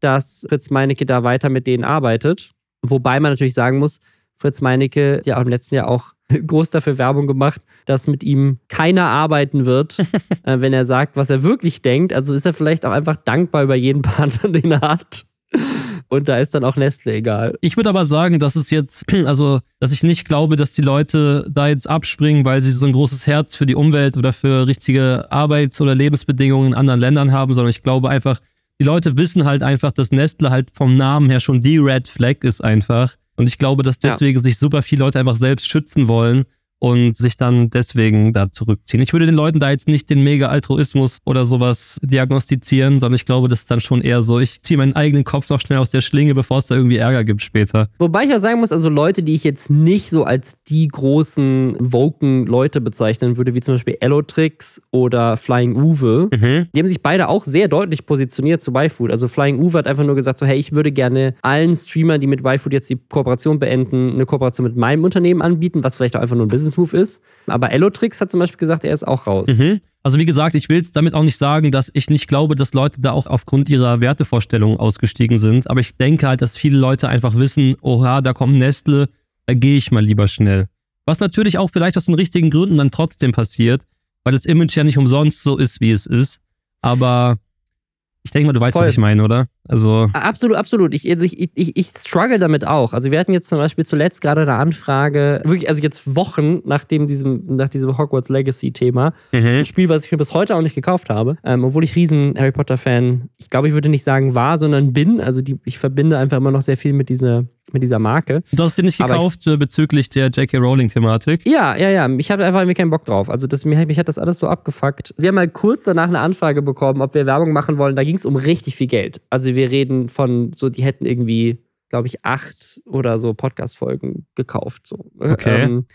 dass Fritz Meinecke da weiter mit denen arbeitet. Wobei man natürlich sagen muss, Fritz Meinecke hat ja auch im letzten Jahr auch groß dafür Werbung gemacht, dass mit ihm keiner arbeiten wird, äh, wenn er sagt, was er wirklich denkt. Also ist er vielleicht auch einfach dankbar über jeden Partner, den er hat. Und da ist dann auch Nestle egal. Ich würde aber sagen, dass es jetzt, also, dass ich nicht glaube, dass die Leute da jetzt abspringen, weil sie so ein großes Herz für die Umwelt oder für richtige Arbeits- oder Lebensbedingungen in anderen Ländern haben, sondern ich glaube einfach, die Leute wissen halt einfach, dass Nestle halt vom Namen her schon die Red Flag ist einfach. Und ich glaube, dass deswegen ja. sich super viele Leute einfach selbst schützen wollen und sich dann deswegen da zurückziehen. Ich würde den Leuten da jetzt nicht den Mega-Altruismus oder sowas diagnostizieren, sondern ich glaube, das ist dann schon eher so, ich ziehe meinen eigenen Kopf noch schnell aus der Schlinge, bevor es da irgendwie Ärger gibt später. Wobei ich auch sagen muss, also Leute, die ich jetzt nicht so als die großen woken Leute bezeichnen würde, wie zum Beispiel Elotrix oder Flying Uwe, mhm. die haben sich beide auch sehr deutlich positioniert zu YFood. Also Flying Uwe hat einfach nur gesagt so, hey, ich würde gerne allen Streamern, die mit YFood jetzt die Kooperation beenden, eine Kooperation mit meinem Unternehmen anbieten, was vielleicht auch einfach nur ein Business Business-Move ist. Aber Elotrix hat zum Beispiel gesagt, er ist auch raus. Mhm. Also wie gesagt, ich will damit auch nicht sagen, dass ich nicht glaube, dass Leute da auch aufgrund ihrer Wertevorstellungen ausgestiegen sind. Aber ich denke halt, dass viele Leute einfach wissen, oha, da kommt Nestle, da gehe ich mal lieber schnell. Was natürlich auch vielleicht aus den richtigen Gründen dann trotzdem passiert, weil das Image ja nicht umsonst so ist, wie es ist. Aber ich denke mal, du weißt, Voll. was ich meine, oder? Also absolut, absolut. Ich, also ich, ich, ich struggle damit auch. Also wir hatten jetzt zum Beispiel zuletzt gerade eine Anfrage, wirklich, also jetzt Wochen nach dem, diesem, nach diesem Hogwarts Legacy-Thema, mhm. ein Spiel, was ich mir bis heute auch nicht gekauft habe, ähm, obwohl ich riesen Harry Potter-Fan, ich glaube, ich würde nicht sagen war, sondern bin. Also die, ich verbinde einfach immer noch sehr viel mit dieser mit dieser Marke. Du hast den nicht gekauft ich, äh, bezüglich der J.K. Rowling-Thematik? Ja, ja, ja. Ich habe einfach irgendwie keinen Bock drauf. Also das, mich, mich hat das alles so abgefuckt. Wir haben mal kurz danach eine Anfrage bekommen, ob wir Werbung machen wollen. Da ging es um richtig viel Geld. Also wir reden von so, die hätten irgendwie, glaube ich, acht oder so Podcast-Folgen gekauft. So. Okay. Ähm,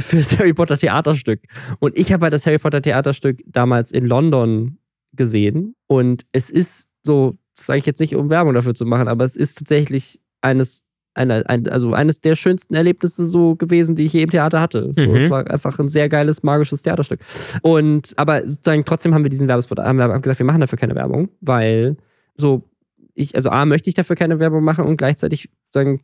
für das Harry Potter Theaterstück. Und ich habe halt das Harry Potter Theaterstück damals in London gesehen. Und es ist so, das sage ich jetzt nicht, um Werbung dafür zu machen, aber es ist tatsächlich eines eine, ein, also eines der schönsten Erlebnisse so gewesen, die ich je im Theater hatte. So, mhm. Es war einfach ein sehr geiles, magisches Theaterstück. Und aber sozusagen trotzdem haben wir diesen Werbespot, haben wir gesagt, wir machen dafür keine Werbung, weil so ich, also A, möchte ich dafür keine Werbung machen und gleichzeitig sagen,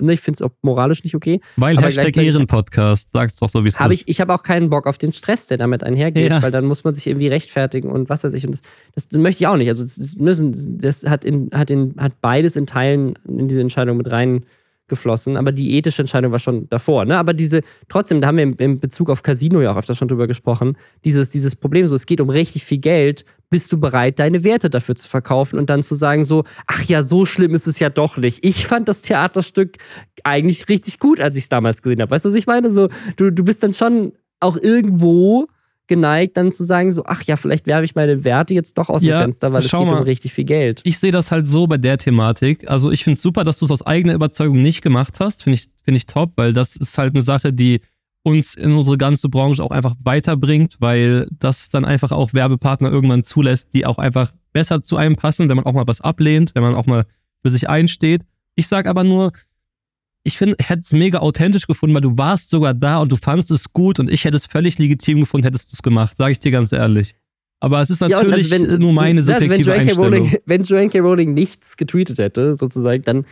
ne, ich finde es auch moralisch nicht okay. Weil Hashtag Ehrenpodcast, sag's doch so, wie es ist. Ich, ich habe auch keinen Bock auf den Stress, der damit einhergeht, ja. weil dann muss man sich irgendwie rechtfertigen und was weiß ich. Und das, das, das möchte ich auch nicht. Also das, müssen, das hat, in, hat, in, hat beides in Teilen in diese Entscheidung mit rein geflossen, aber die ethische Entscheidung war schon davor. Ne? Aber diese, trotzdem, da haben wir in Bezug auf Casino ja auch öfter schon drüber gesprochen, dieses, dieses Problem, so es geht um richtig viel Geld, bist du bereit, deine Werte dafür zu verkaufen und dann zu sagen so, ach ja, so schlimm ist es ja doch nicht. Ich fand das Theaterstück eigentlich richtig gut, als ich es damals gesehen habe. Weißt du, was ich meine? So, du, du bist dann schon auch irgendwo geneigt, dann zu sagen, so, ach ja, vielleicht werfe ich meine Werte jetzt doch aus ja, dem Fenster, weil es geht mal. um richtig viel Geld. Ich sehe das halt so bei der Thematik. Also ich finde es super, dass du es aus eigener Überzeugung nicht gemacht hast. Finde ich, find ich top, weil das ist halt eine Sache, die uns in unsere ganze Branche auch einfach weiterbringt, weil das dann einfach auch Werbepartner irgendwann zulässt, die auch einfach besser zu einem passen, wenn man auch mal was ablehnt, wenn man auch mal für sich einsteht. Ich sage aber nur, ich finde, hätte es mega authentisch gefunden, weil du warst sogar da und du fandest es gut und ich hätte es völlig legitim gefunden, hättest du es gemacht, sage ich dir ganz ehrlich. Aber es ist natürlich ja, also wenn, nur meine subjektive also wenn Einstellung. Rowling, wenn Joanne Rowling nichts getweetet hätte, sozusagen, dann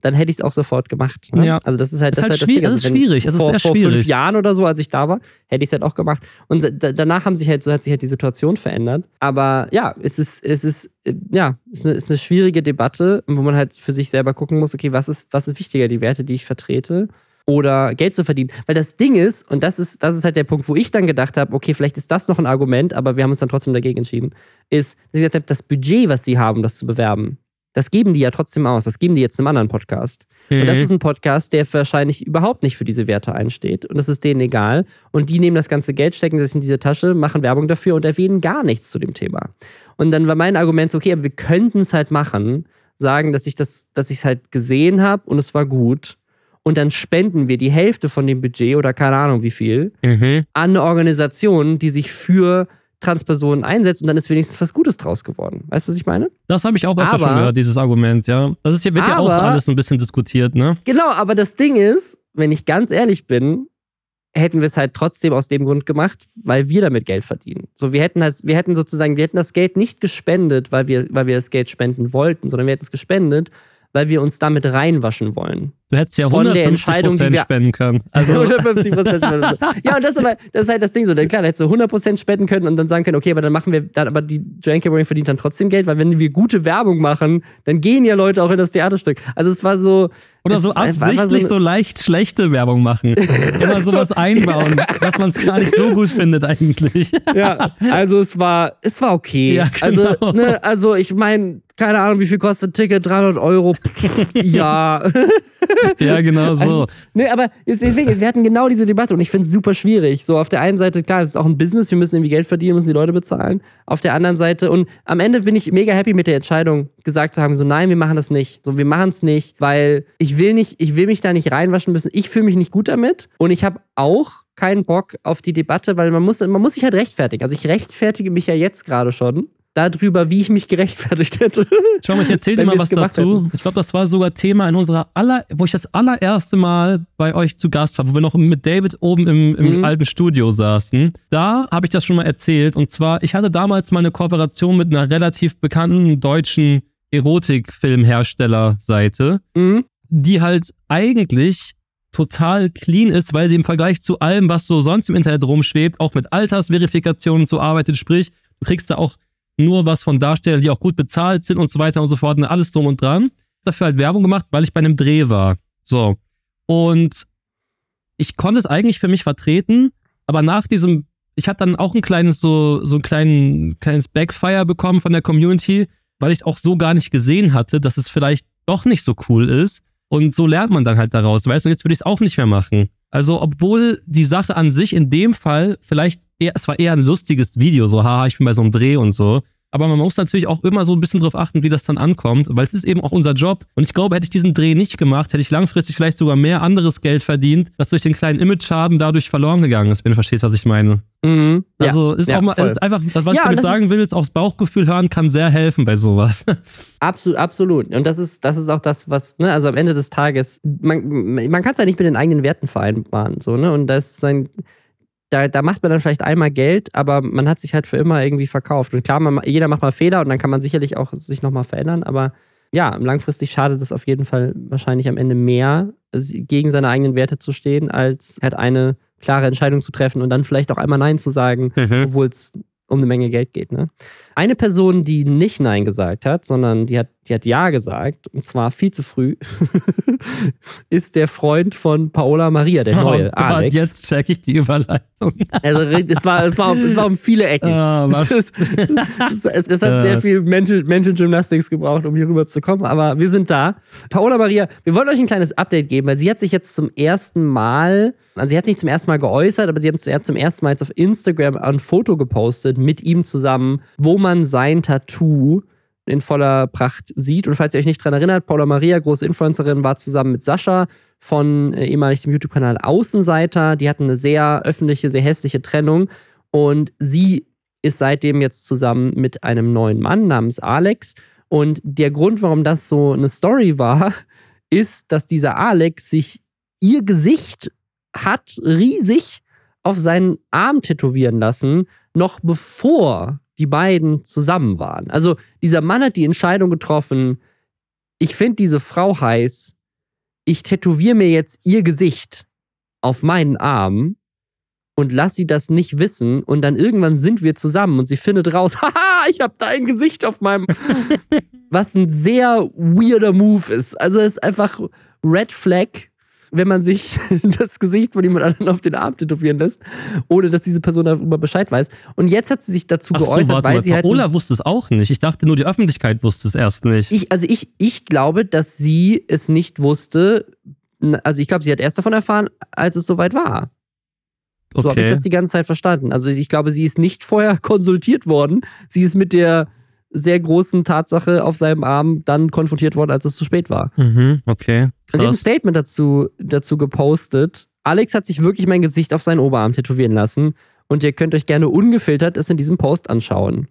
dann hätte ich es auch sofort gemacht. Ne? Ja. Also das ist halt das, ist halt das schwierig. Das ist schwierig. Es ist vor, sehr schwierig. Vor fünf Jahren oder so, als ich da war, hätte ich es halt auch gemacht. Und danach haben sich halt so hat sich halt die Situation verändert. Aber ja, es ist es ist ja es ist eine, ist eine schwierige Debatte, wo man halt für sich selber gucken muss. Okay, was ist was ist wichtiger, die Werte, die ich vertrete? Oder Geld zu verdienen. Weil das Ding ist, und das ist, das ist halt der Punkt, wo ich dann gedacht habe, okay, vielleicht ist das noch ein Argument, aber wir haben uns dann trotzdem dagegen entschieden, ist, dass ich gesagt habe, das Budget, was sie haben, das zu bewerben, das geben die ja trotzdem aus. Das geben die jetzt einem anderen Podcast. Mhm. Und das mhm. ist ein Podcast, der wahrscheinlich überhaupt nicht für diese Werte einsteht. Und das ist denen egal. Und die nehmen das ganze Geld, stecken das in diese Tasche, machen Werbung dafür und erwähnen gar nichts zu dem Thema. Und dann war mein Argument so, okay, aber wir könnten es halt machen, sagen, dass ich das, dass ich es halt gesehen habe und es war gut. Und dann spenden wir die Hälfte von dem Budget oder keine Ahnung wie viel mhm. an eine Organisation, die sich für Transpersonen einsetzt und dann ist wenigstens was Gutes draus geworden. Weißt du, was ich meine? Das habe ich auch öfter schon gehört, dieses Argument, ja. Das ist, wird ja auch alles ein bisschen diskutiert, ne? Genau, aber das Ding ist, wenn ich ganz ehrlich bin, hätten wir es halt trotzdem aus dem Grund gemacht, weil wir damit Geld verdienen. So, wir hätten das, wir hätten sozusagen, wir hätten das Geld nicht gespendet, weil wir, weil wir das Geld spenden wollten, sondern wir hätten es gespendet, weil wir uns damit reinwaschen wollen. Du hättest ja 150% spenden können. Also 150 spenden. ja, und das ist aber das ist halt das Ding so. Klar, da hättest du 100% spenden können und dann sagen können, okay, aber dann machen wir, dann, aber die Joanne. Rowling verdient dann trotzdem Geld, weil wenn wir gute Werbung machen, dann gehen ja Leute auch in das Theaterstück. Also es war so. Oder so absichtlich so, so, leicht schlechte Werbung machen. Immer sowas einbauen, was man es gar nicht so gut findet eigentlich. ja, also es war, es war okay. Ja, also, genau. also, ne, also ich meine, keine Ahnung, wie viel kostet ein Ticket? 300 Euro. ja. ja, genau so. Also, ne, aber deswegen, wir hatten genau diese Debatte und ich finde es super schwierig. So, auf der einen Seite, klar, es ist auch ein Business, wir müssen irgendwie Geld verdienen, müssen die Leute bezahlen. Auf der anderen Seite, und am Ende bin ich mega happy mit der Entscheidung, gesagt zu haben: so, nein, wir machen das nicht. So, wir machen es nicht, weil ich will nicht, ich will mich da nicht reinwaschen müssen. Ich fühle mich nicht gut damit und ich habe auch keinen Bock auf die Debatte, weil man muss, man muss sich halt rechtfertigen. Also ich rechtfertige mich ja jetzt gerade schon darüber, wie ich mich gerechtfertigt hätte. Schau mal, ich erzähl dir mal was dazu. Hätten. Ich glaube, das war sogar Thema in unserer aller, wo ich das allererste Mal bei euch zu Gast war, wo wir noch mit David oben im, im mhm. alten Studio saßen. Da habe ich das schon mal erzählt. Und zwar, ich hatte damals mal eine Kooperation mit einer relativ bekannten deutschen Erotikfilmherstellerseite, mhm. Die halt eigentlich total clean ist, weil sie im Vergleich zu allem, was so sonst im Internet rumschwebt, auch mit Altersverifikationen so arbeitet. Sprich, du kriegst da auch nur was von Darstellern, die auch gut bezahlt sind und so weiter und so fort. Und alles drum und dran. Dafür halt Werbung gemacht, weil ich bei einem Dreh war. So. Und ich konnte es eigentlich für mich vertreten, aber nach diesem, ich habe dann auch ein kleines, so, so ein kleinen, kleines Backfire bekommen von der Community, weil ich es auch so gar nicht gesehen hatte, dass es vielleicht doch nicht so cool ist. Und so lernt man dann halt daraus, weißt du, und jetzt würde ich es auch nicht mehr machen. Also, obwohl die Sache an sich in dem Fall vielleicht eher, es war eher ein lustiges Video, so, haha, ich bin bei so einem Dreh und so. Aber man muss natürlich auch immer so ein bisschen drauf achten, wie das dann ankommt, weil es ist eben auch unser Job. Und ich glaube, hätte ich diesen Dreh nicht gemacht, hätte ich langfristig vielleicht sogar mehr anderes Geld verdient, das durch den kleinen Image-Schaden dadurch verloren gegangen ist, wenn du verstehst, was ich meine. Mhm. Also ist ja, auch mal, es ist einfach, was ja, ich damit sagen will, aufs Bauchgefühl hören kann sehr helfen bei sowas. Absolut, absolut. Und das ist, das ist auch das, was, ne, also am Ende des Tages, man, man kann es ja nicht mit den eigenen Werten vereinbaren, so, ne? Und das ist ein da, da macht man dann vielleicht einmal Geld, aber man hat sich halt für immer irgendwie verkauft. Und klar, man, jeder macht mal Fehler und dann kann man sicherlich auch sich nochmal verändern, aber ja, langfristig schadet es auf jeden Fall wahrscheinlich am Ende mehr, gegen seine eigenen Werte zu stehen, als halt eine klare Entscheidung zu treffen und dann vielleicht auch einmal Nein zu sagen, mhm. obwohl es um eine Menge Geld geht. Ne? Eine Person, die nicht Nein gesagt hat, sondern die hat, die hat Ja gesagt, und zwar viel zu früh, ist der Freund von Paola Maria, der neue oh Gott, Alex. Jetzt check ich die Überleitung. Also es war, es war, es war um viele Ecken. Oh, es, es, es, es, hat sehr viel Mental, Mental Gymnastics gebraucht, um hier rüber zu kommen, aber wir sind da. Paola Maria, wir wollen euch ein kleines Update geben, weil sie hat sich jetzt zum ersten Mal, also sie hat sich nicht zum ersten Mal geäußert, aber sie hat zum ersten Mal jetzt auf Instagram ein Foto gepostet mit ihm zusammen, wo man man sein Tattoo in voller Pracht sieht. Und falls ihr euch nicht dran erinnert, Paula Maria, große Influencerin, war zusammen mit Sascha von äh, ehemalig dem YouTube-Kanal Außenseiter. Die hatten eine sehr öffentliche, sehr hässliche Trennung. Und sie ist seitdem jetzt zusammen mit einem neuen Mann namens Alex. Und der Grund, warum das so eine Story war, ist, dass dieser Alex sich ihr Gesicht hat riesig auf seinen Arm tätowieren lassen, noch bevor die beiden zusammen waren. Also dieser Mann hat die Entscheidung getroffen, ich finde diese Frau heiß, ich tätowiere mir jetzt ihr Gesicht auf meinen Arm und lass sie das nicht wissen und dann irgendwann sind wir zusammen und sie findet raus, haha, ich habe dein Gesicht auf meinem was ein sehr weirder Move ist. Also es ist einfach Red Flag wenn man sich das Gesicht von jemand anderem auf den Arm tätowieren lässt, ohne dass diese Person darüber Bescheid weiß. Und jetzt hat sie sich dazu Ach geäußert, so, warte, weil sie halt. Paola wusste es auch nicht. Ich dachte nur, die Öffentlichkeit wusste es erst nicht. Ich, also ich, ich glaube, dass sie es nicht wusste. Also ich glaube, sie hat erst davon erfahren, als es soweit war. Okay. So habe ich das die ganze Zeit verstanden. Also ich glaube, sie ist nicht vorher konsultiert worden. Sie ist mit der sehr großen Tatsache auf seinem Arm dann konfrontiert worden, als es zu spät war. Mhm, okay. Krass. Sie hat ein Statement dazu, dazu gepostet. Alex hat sich wirklich mein Gesicht auf seinen Oberarm tätowieren lassen und ihr könnt euch gerne ungefiltert es in diesem Post anschauen.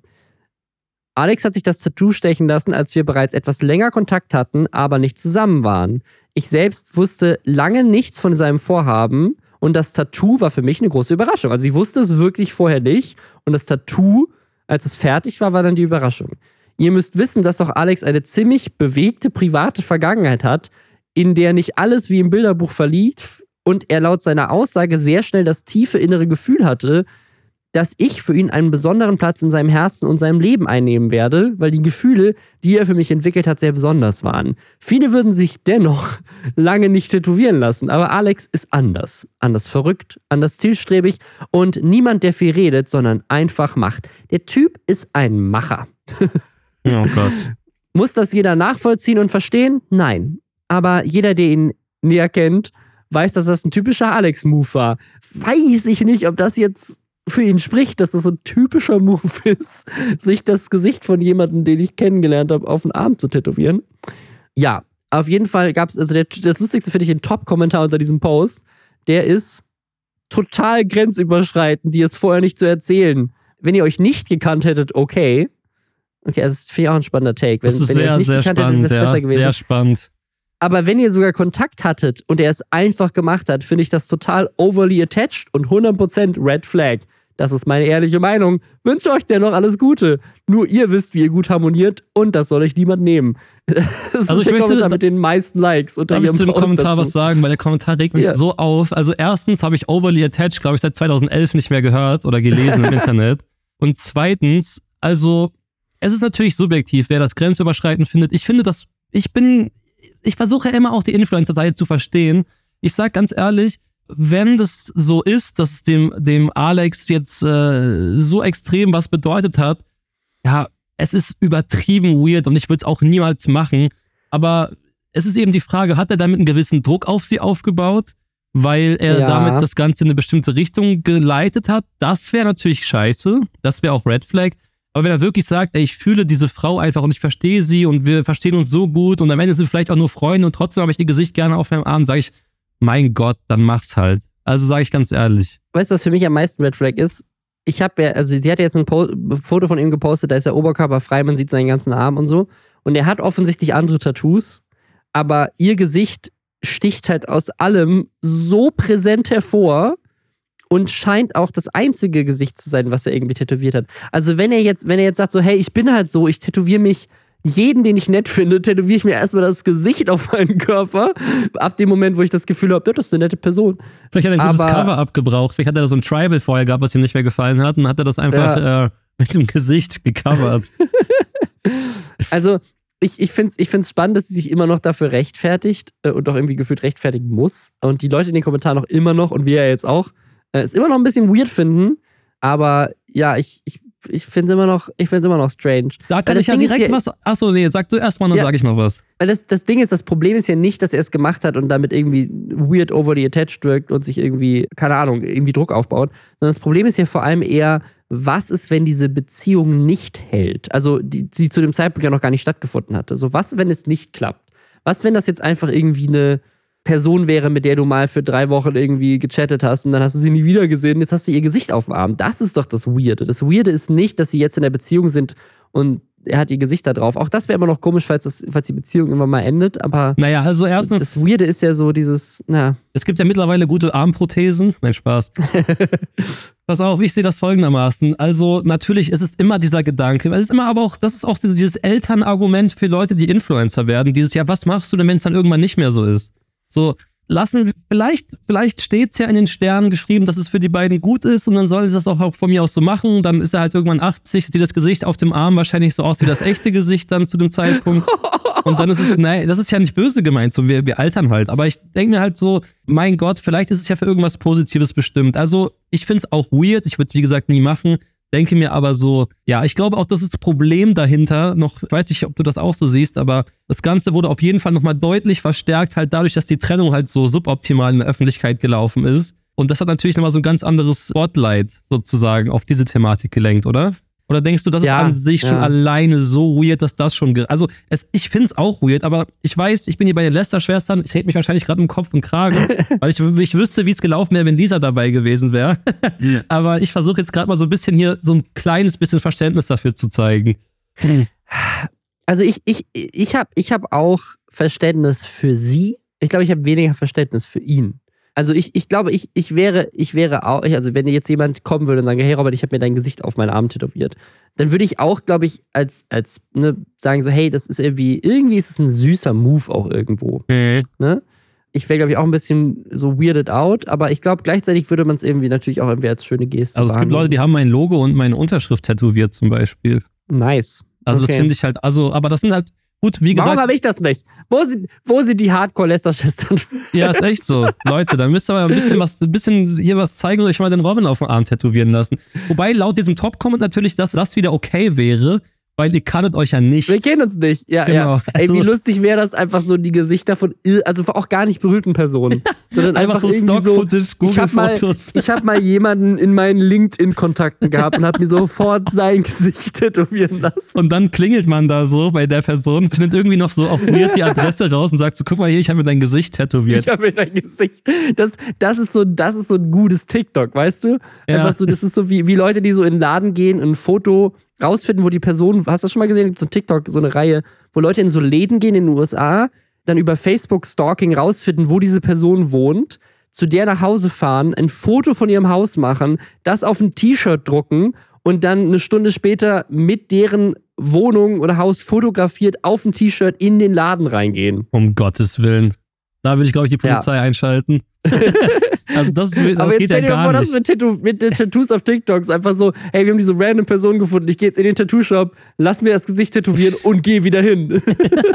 Alex hat sich das Tattoo stechen lassen, als wir bereits etwas länger Kontakt hatten, aber nicht zusammen waren. Ich selbst wusste lange nichts von seinem Vorhaben und das Tattoo war für mich eine große Überraschung. Also ich wusste es wirklich vorher nicht und das Tattoo als es fertig war, war dann die Überraschung. Ihr müsst wissen, dass doch Alex eine ziemlich bewegte private Vergangenheit hat, in der nicht alles wie im Bilderbuch verlief und er laut seiner Aussage sehr schnell das tiefe innere Gefühl hatte, dass ich für ihn einen besonderen Platz in seinem Herzen und seinem Leben einnehmen werde, weil die Gefühle, die er für mich entwickelt hat, sehr besonders waren. Viele würden sich dennoch lange nicht tätowieren lassen, aber Alex ist anders. Anders verrückt, anders zielstrebig und niemand, der viel redet, sondern einfach macht. Der Typ ist ein Macher. oh Gott. Muss das jeder nachvollziehen und verstehen? Nein. Aber jeder, der ihn näher kennt, weiß, dass das ein typischer Alex-Move war. Weiß ich nicht, ob das jetzt für ihn spricht, dass das so ein typischer Move ist, sich das Gesicht von jemandem, den ich kennengelernt habe, auf den Arm zu tätowieren. Ja, auf jeden Fall gab es, also der, das Lustigste finde ich den Top-Kommentar unter diesem Post. Der ist total grenzüberschreitend, die es vorher nicht zu erzählen. Wenn ihr euch nicht gekannt hättet, okay. Okay, also das finde ich auch ein spannender Take. Wenn, das ist wenn sehr, sehr spannend, hättet, ja, besser gewesen. sehr spannend. Aber wenn ihr sogar Kontakt hattet und er es einfach gemacht hat, finde ich das total overly attached und 100% Red Flag. Das ist meine ehrliche Meinung. Wünsche euch dennoch alles Gute. Nur ihr wisst, wie ihr gut harmoniert und das soll euch niemand nehmen. Das also ist ich der möchte, mit den meisten Likes unter darf ihrem ich zu dem Kommentar dazu. was sagen, weil der Kommentar regt mich ja. so auf. Also erstens habe ich Overly Attached, glaube ich, seit 2011 nicht mehr gehört oder gelesen im Internet. Und zweitens, also es ist natürlich subjektiv, wer das grenzüberschreitend findet. Ich finde das, ich bin, ich versuche immer auch die Influencer-Seite zu verstehen. Ich sage ganz ehrlich, wenn das so ist, dass dem, dem Alex jetzt äh, so extrem was bedeutet hat, ja, es ist übertrieben weird und ich würde es auch niemals machen. Aber es ist eben die Frage, hat er damit einen gewissen Druck auf sie aufgebaut, weil er ja. damit das Ganze in eine bestimmte Richtung geleitet hat? Das wäre natürlich scheiße. Das wäre auch Red Flag. Aber wenn er wirklich sagt, ey, ich fühle diese Frau einfach und ich verstehe sie und wir verstehen uns so gut und am Ende sind wir vielleicht auch nur Freunde und trotzdem habe ich ihr Gesicht gerne auf meinem Arm, sage ich, mein Gott, dann mach's halt. Also sage ich ganz ehrlich. Weißt du, was für mich am meisten Red Flag ist? Ich habe ja, also sie hat jetzt ein po Foto von ihm gepostet, da ist der Oberkörper frei, man sieht seinen ganzen Arm und so. Und er hat offensichtlich andere Tattoos, aber ihr Gesicht sticht halt aus allem so präsent hervor und scheint auch das einzige Gesicht zu sein, was er irgendwie tätowiert hat. Also wenn er jetzt, wenn er jetzt sagt so, hey, ich bin halt so, ich tätowiere mich jeden, den ich nett finde, tätowiere ich mir erstmal das Gesicht auf meinen Körper. Ab dem Moment, wo ich das Gefühl habe, ja, das ist eine nette Person. Vielleicht hat er ein gutes Cover abgebraucht. Vielleicht hat er da so ein Tribal vorher gehabt, was ihm nicht mehr gefallen hat. Und hat er das einfach ja. äh, mit dem Gesicht gecovert. also, ich, ich finde es ich find's spannend, dass sie sich immer noch dafür rechtfertigt äh, und auch irgendwie gefühlt rechtfertigen muss. Und die Leute in den Kommentaren auch immer noch und wir ja jetzt auch, äh, es immer noch ein bisschen weird finden. Aber ja, ich, ich ich finde es immer noch, ich immer noch strange. Da kann ich ja direkt ja, was. Achso, nee, sag du erstmal, dann ja, sag ich noch was. Weil das, das Ding ist, das Problem ist ja nicht, dass er es gemacht hat und damit irgendwie weird over the attached wirkt und sich irgendwie, keine Ahnung, irgendwie Druck aufbaut. Sondern das Problem ist ja vor allem eher, was ist, wenn diese Beziehung nicht hält? Also, die, die zu dem Zeitpunkt ja noch gar nicht stattgefunden hatte. So, was, wenn es nicht klappt? Was, wenn das jetzt einfach irgendwie eine Person wäre, mit der du mal für drei Wochen irgendwie gechattet hast und dann hast du sie nie wieder gesehen, jetzt hast du ihr Gesicht auf dem Arm. Das ist doch das Weirde. Das Weirde ist nicht, dass sie jetzt in der Beziehung sind und er hat ihr Gesicht da drauf. Auch das wäre immer noch komisch, falls, das, falls die Beziehung immer mal endet. Aber naja, also erstens. Das Weirde ist ja so dieses, na. Es gibt ja mittlerweile gute Armprothesen. Nein, Spaß. Pass auf, ich sehe das folgendermaßen. Also, natürlich ist es immer dieser Gedanke. Es ist immer aber auch, das ist auch dieses Elternargument für Leute, die Influencer werden. Dieses, ja, was machst du denn, wenn es dann irgendwann nicht mehr so ist? So, lassen, vielleicht, vielleicht steht es ja in den Sternen geschrieben, dass es für die beiden gut ist und dann soll sie das auch von mir aus so machen. Dann ist er halt irgendwann 80, sieht das Gesicht auf dem Arm wahrscheinlich so aus wie das echte Gesicht dann zu dem Zeitpunkt. Und dann ist es, nein, das ist ja nicht böse gemeint, so wir, wir altern halt. Aber ich denke mir halt so, mein Gott, vielleicht ist es ja für irgendwas Positives bestimmt. Also ich finde es auch weird, ich würde es wie gesagt nie machen denke mir aber so, ja, ich glaube auch, das ist das Problem dahinter noch, ich weiß nicht, ob du das auch so siehst, aber das Ganze wurde auf jeden Fall nochmal deutlich verstärkt, halt dadurch, dass die Trennung halt so suboptimal in der Öffentlichkeit gelaufen ist. Und das hat natürlich nochmal so ein ganz anderes Spotlight sozusagen auf diese Thematik gelenkt, oder? Oder denkst du, das ja, ist an sich ja. schon alleine so weird, dass das schon. Also, es, ich finde es auch weird, aber ich weiß, ich bin hier bei den Lester-Schwestern. Ich rede mich wahrscheinlich gerade im Kopf und Kragen, weil ich, ich wüsste, wie es gelaufen wäre, wenn Lisa dabei gewesen wäre. aber ich versuche jetzt gerade mal so ein bisschen hier so ein kleines bisschen Verständnis dafür zu zeigen. Also, ich, ich, ich habe ich hab auch Verständnis für sie. Ich glaube, ich habe weniger Verständnis für ihn. Also ich, ich glaube, ich, ich wäre, ich wäre auch, also wenn jetzt jemand kommen würde und sagen, hey Robert, ich habe mir dein Gesicht auf meinen Arm tätowiert, dann würde ich auch, glaube ich, als, als ne, sagen so, hey, das ist irgendwie, irgendwie ist es ein süßer Move auch irgendwo. Mhm. Ne? Ich wäre, glaube ich, auch ein bisschen so weirded out, aber ich glaube, gleichzeitig würde man es irgendwie natürlich auch irgendwie als schöne Geste Also es gibt Leute, die haben mein Logo und meine Unterschrift tätowiert zum Beispiel. Nice. Also okay. das finde ich halt, also, aber das sind halt, Gut, wie gesagt. Warum habe ich das nicht? Wo sind, wo sind die Hardcore-Lester-Schwestern? Ja, ist echt so. Leute, da müsst ihr aber ein bisschen was, ein bisschen hier was zeigen und euch mal den Robin auf den Arm tätowieren lassen. Wobei laut diesem Top-Comment natürlich, dass das wieder okay wäre, weil ihr kanntet euch ja nicht. Wir kennen uns nicht. Ja, genau. ja. Ey, wie also lustig wäre das einfach so die Gesichter von, also auch gar nicht berühmten Personen, sondern einfach, einfach so Stock-Footage, so, Google-Fotos. Ich habe mal, hab mal jemanden in meinen LinkedIn-Kontakten gehabt und habe mir sofort sein Gesicht tätowieren lassen. Und dann klingelt man da so bei der Person, findet irgendwie noch so auf weird die Adresse raus und sagt so, guck mal hier, ich habe mir dein Gesicht tätowiert. Ich habe mir dein Gesicht. Das, das ist so, das ist so ein gutes TikTok, weißt du? Ja. Einfach so, das ist so wie, wie Leute, die so in den Laden gehen, ein Foto rausfinden, wo die Person, hast du das schon mal gesehen, so ein TikTok, so eine Reihe, wo Leute in so Läden gehen in den USA, dann über Facebook-Stalking rausfinden, wo diese Person wohnt, zu der nach Hause fahren, ein Foto von ihrem Haus machen, das auf ein T-Shirt drucken und dann eine Stunde später mit deren Wohnung oder Haus fotografiert auf dem T-Shirt in den Laden reingehen. Um Gottes Willen. Da würde ich, glaube ich, die Polizei ja. einschalten. Also das, das Aber jetzt geht stell dir ja vor, nicht. dass mit, Tattoo, mit den Tattoos auf TikToks einfach so, hey, wir haben diese random Person gefunden, ich gehe jetzt in den Tattoo-Shop, lass mir das Gesicht tätowieren und gehe wieder hin.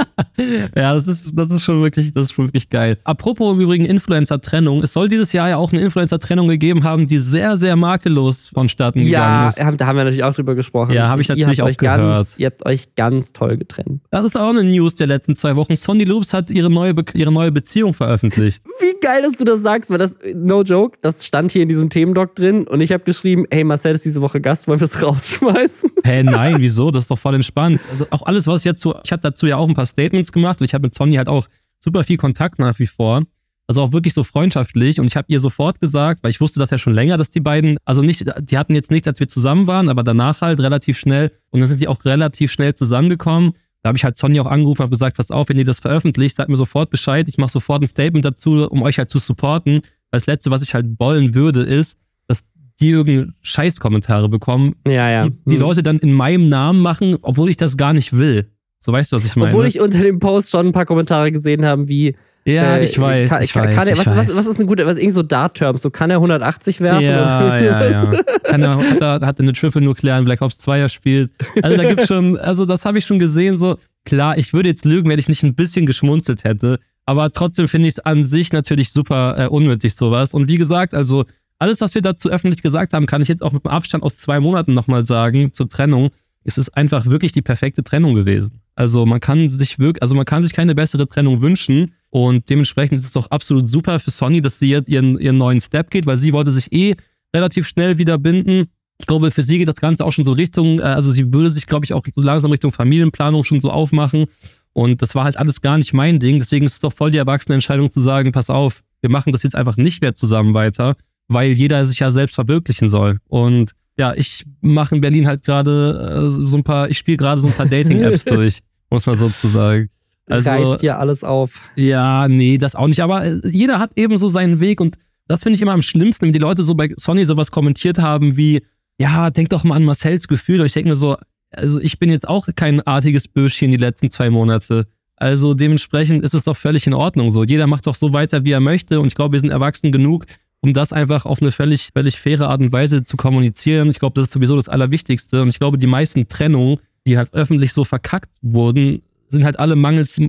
ja, das ist, das ist schon wirklich, das ist schon wirklich geil. Apropos im Übrigen Influencer-Trennung, es soll dieses Jahr ja auch eine Influencer-Trennung gegeben haben, die sehr, sehr makellos vonstatten ja, gegangen ist. Ja, da haben wir natürlich auch drüber gesprochen. Ja, habe ich natürlich auch gehört. Ganz, ihr habt euch ganz toll getrennt. Das ist auch eine News der letzten zwei Wochen. Sonny Loops hat ihre neue, ihre neue Beziehung veröffentlicht. Wie geil, dass du das sagst, weil das, no joke, das stand hier in diesem Themendoc drin und ich habe geschrieben, hey, Marcel ist diese Woche Gast, wollen wir es rausschmeißen? Hä, hey, nein, wieso? Das ist doch voll entspannt. Also auch alles, was ich jetzt so, ich habe dazu ja auch ein paar Statements gemacht und ich habe mit Sonny halt auch super viel Kontakt nach wie vor. Also auch wirklich so freundschaftlich und ich habe ihr sofort gesagt, weil ich wusste das ja schon länger, dass die beiden, also nicht, die hatten jetzt nichts, als wir zusammen waren, aber danach halt relativ schnell und dann sind die auch relativ schnell zusammengekommen. Da habe ich halt Sonny auch angerufen und gesagt, pass auf, wenn ihr das veröffentlicht, sagt mir sofort Bescheid. Ich mache sofort ein Statement dazu, um euch halt zu supporten. Weil das Letzte, was ich halt wollen würde, ist, dass die irgendeine Scheißkommentare bekommen, ja, ja. die, die hm. Leute dann in meinem Namen machen, obwohl ich das gar nicht will. So weißt du, was ich meine? Obwohl ich unter dem Post schon ein paar Kommentare gesehen habe, wie ja, äh, ich weiß, kann, ich weiß, kann er, was, was, was, ist ein guter, was irgendwie so Dart-Terms, so kann er 180 werfen? Ja, ja, ja. Kann er, hat, er, hat er eine Triple Nuclear in Black Ops 2 spielt. Also da gibt's schon, also das habe ich schon gesehen, so, klar, ich würde jetzt lügen, wenn ich nicht ein bisschen geschmunzelt hätte, aber trotzdem finde ich es an sich natürlich super äh, unnötig, sowas. Und wie gesagt, also alles, was wir dazu öffentlich gesagt haben, kann ich jetzt auch mit einem Abstand aus zwei Monaten nochmal sagen zur Trennung. Es ist einfach wirklich die perfekte Trennung gewesen. Also man kann sich wirklich, also man kann sich keine bessere Trennung wünschen. Und dementsprechend ist es doch absolut super für Sony, dass sie jetzt ihren, ihren neuen Step geht, weil sie wollte sich eh relativ schnell wieder binden. Ich glaube, für sie geht das Ganze auch schon so Richtung, äh, also sie würde sich, glaube ich, auch so langsam Richtung Familienplanung schon so aufmachen. Und das war halt alles gar nicht mein Ding. Deswegen ist es doch voll die erwachsene Entscheidung zu sagen, pass auf, wir machen das jetzt einfach nicht mehr zusammen weiter, weil jeder sich ja selbst verwirklichen soll. Und ja, ich mache in Berlin halt gerade äh, so ein paar, ich spiele gerade so ein paar Dating-Apps durch, muss man sozusagen. Also, Reißt hier alles auf. Ja, nee, das auch nicht. Aber äh, jeder hat eben so seinen Weg und das finde ich immer am schlimmsten, wenn die Leute so bei Sony sowas kommentiert haben wie, ja, denk doch mal an Marcells Gefühl. Und ich denke mir so, also ich bin jetzt auch kein artiges Böschchen die letzten zwei Monate. Also dementsprechend ist es doch völlig in Ordnung so. Jeder macht doch so weiter, wie er möchte. Und ich glaube, wir sind erwachsen genug, um das einfach auf eine völlig, völlig faire Art und Weise zu kommunizieren. Ich glaube, das ist sowieso das Allerwichtigste. Und ich glaube, die meisten Trennungen, die halt öffentlich so verkackt wurden, sind halt alle mangels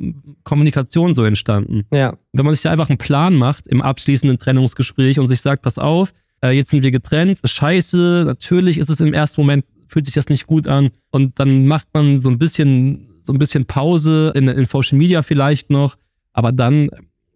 Kommunikation so entstanden. Ja. Wenn man sich da einfach einen Plan macht im abschließenden Trennungsgespräch und sich sagt, pass auf, äh, jetzt sind wir getrennt, ist scheiße, natürlich ist es im ersten Moment fühlt sich das nicht gut an. Und dann macht man so ein bisschen, so ein bisschen Pause in, in Social Media vielleicht noch. Aber dann,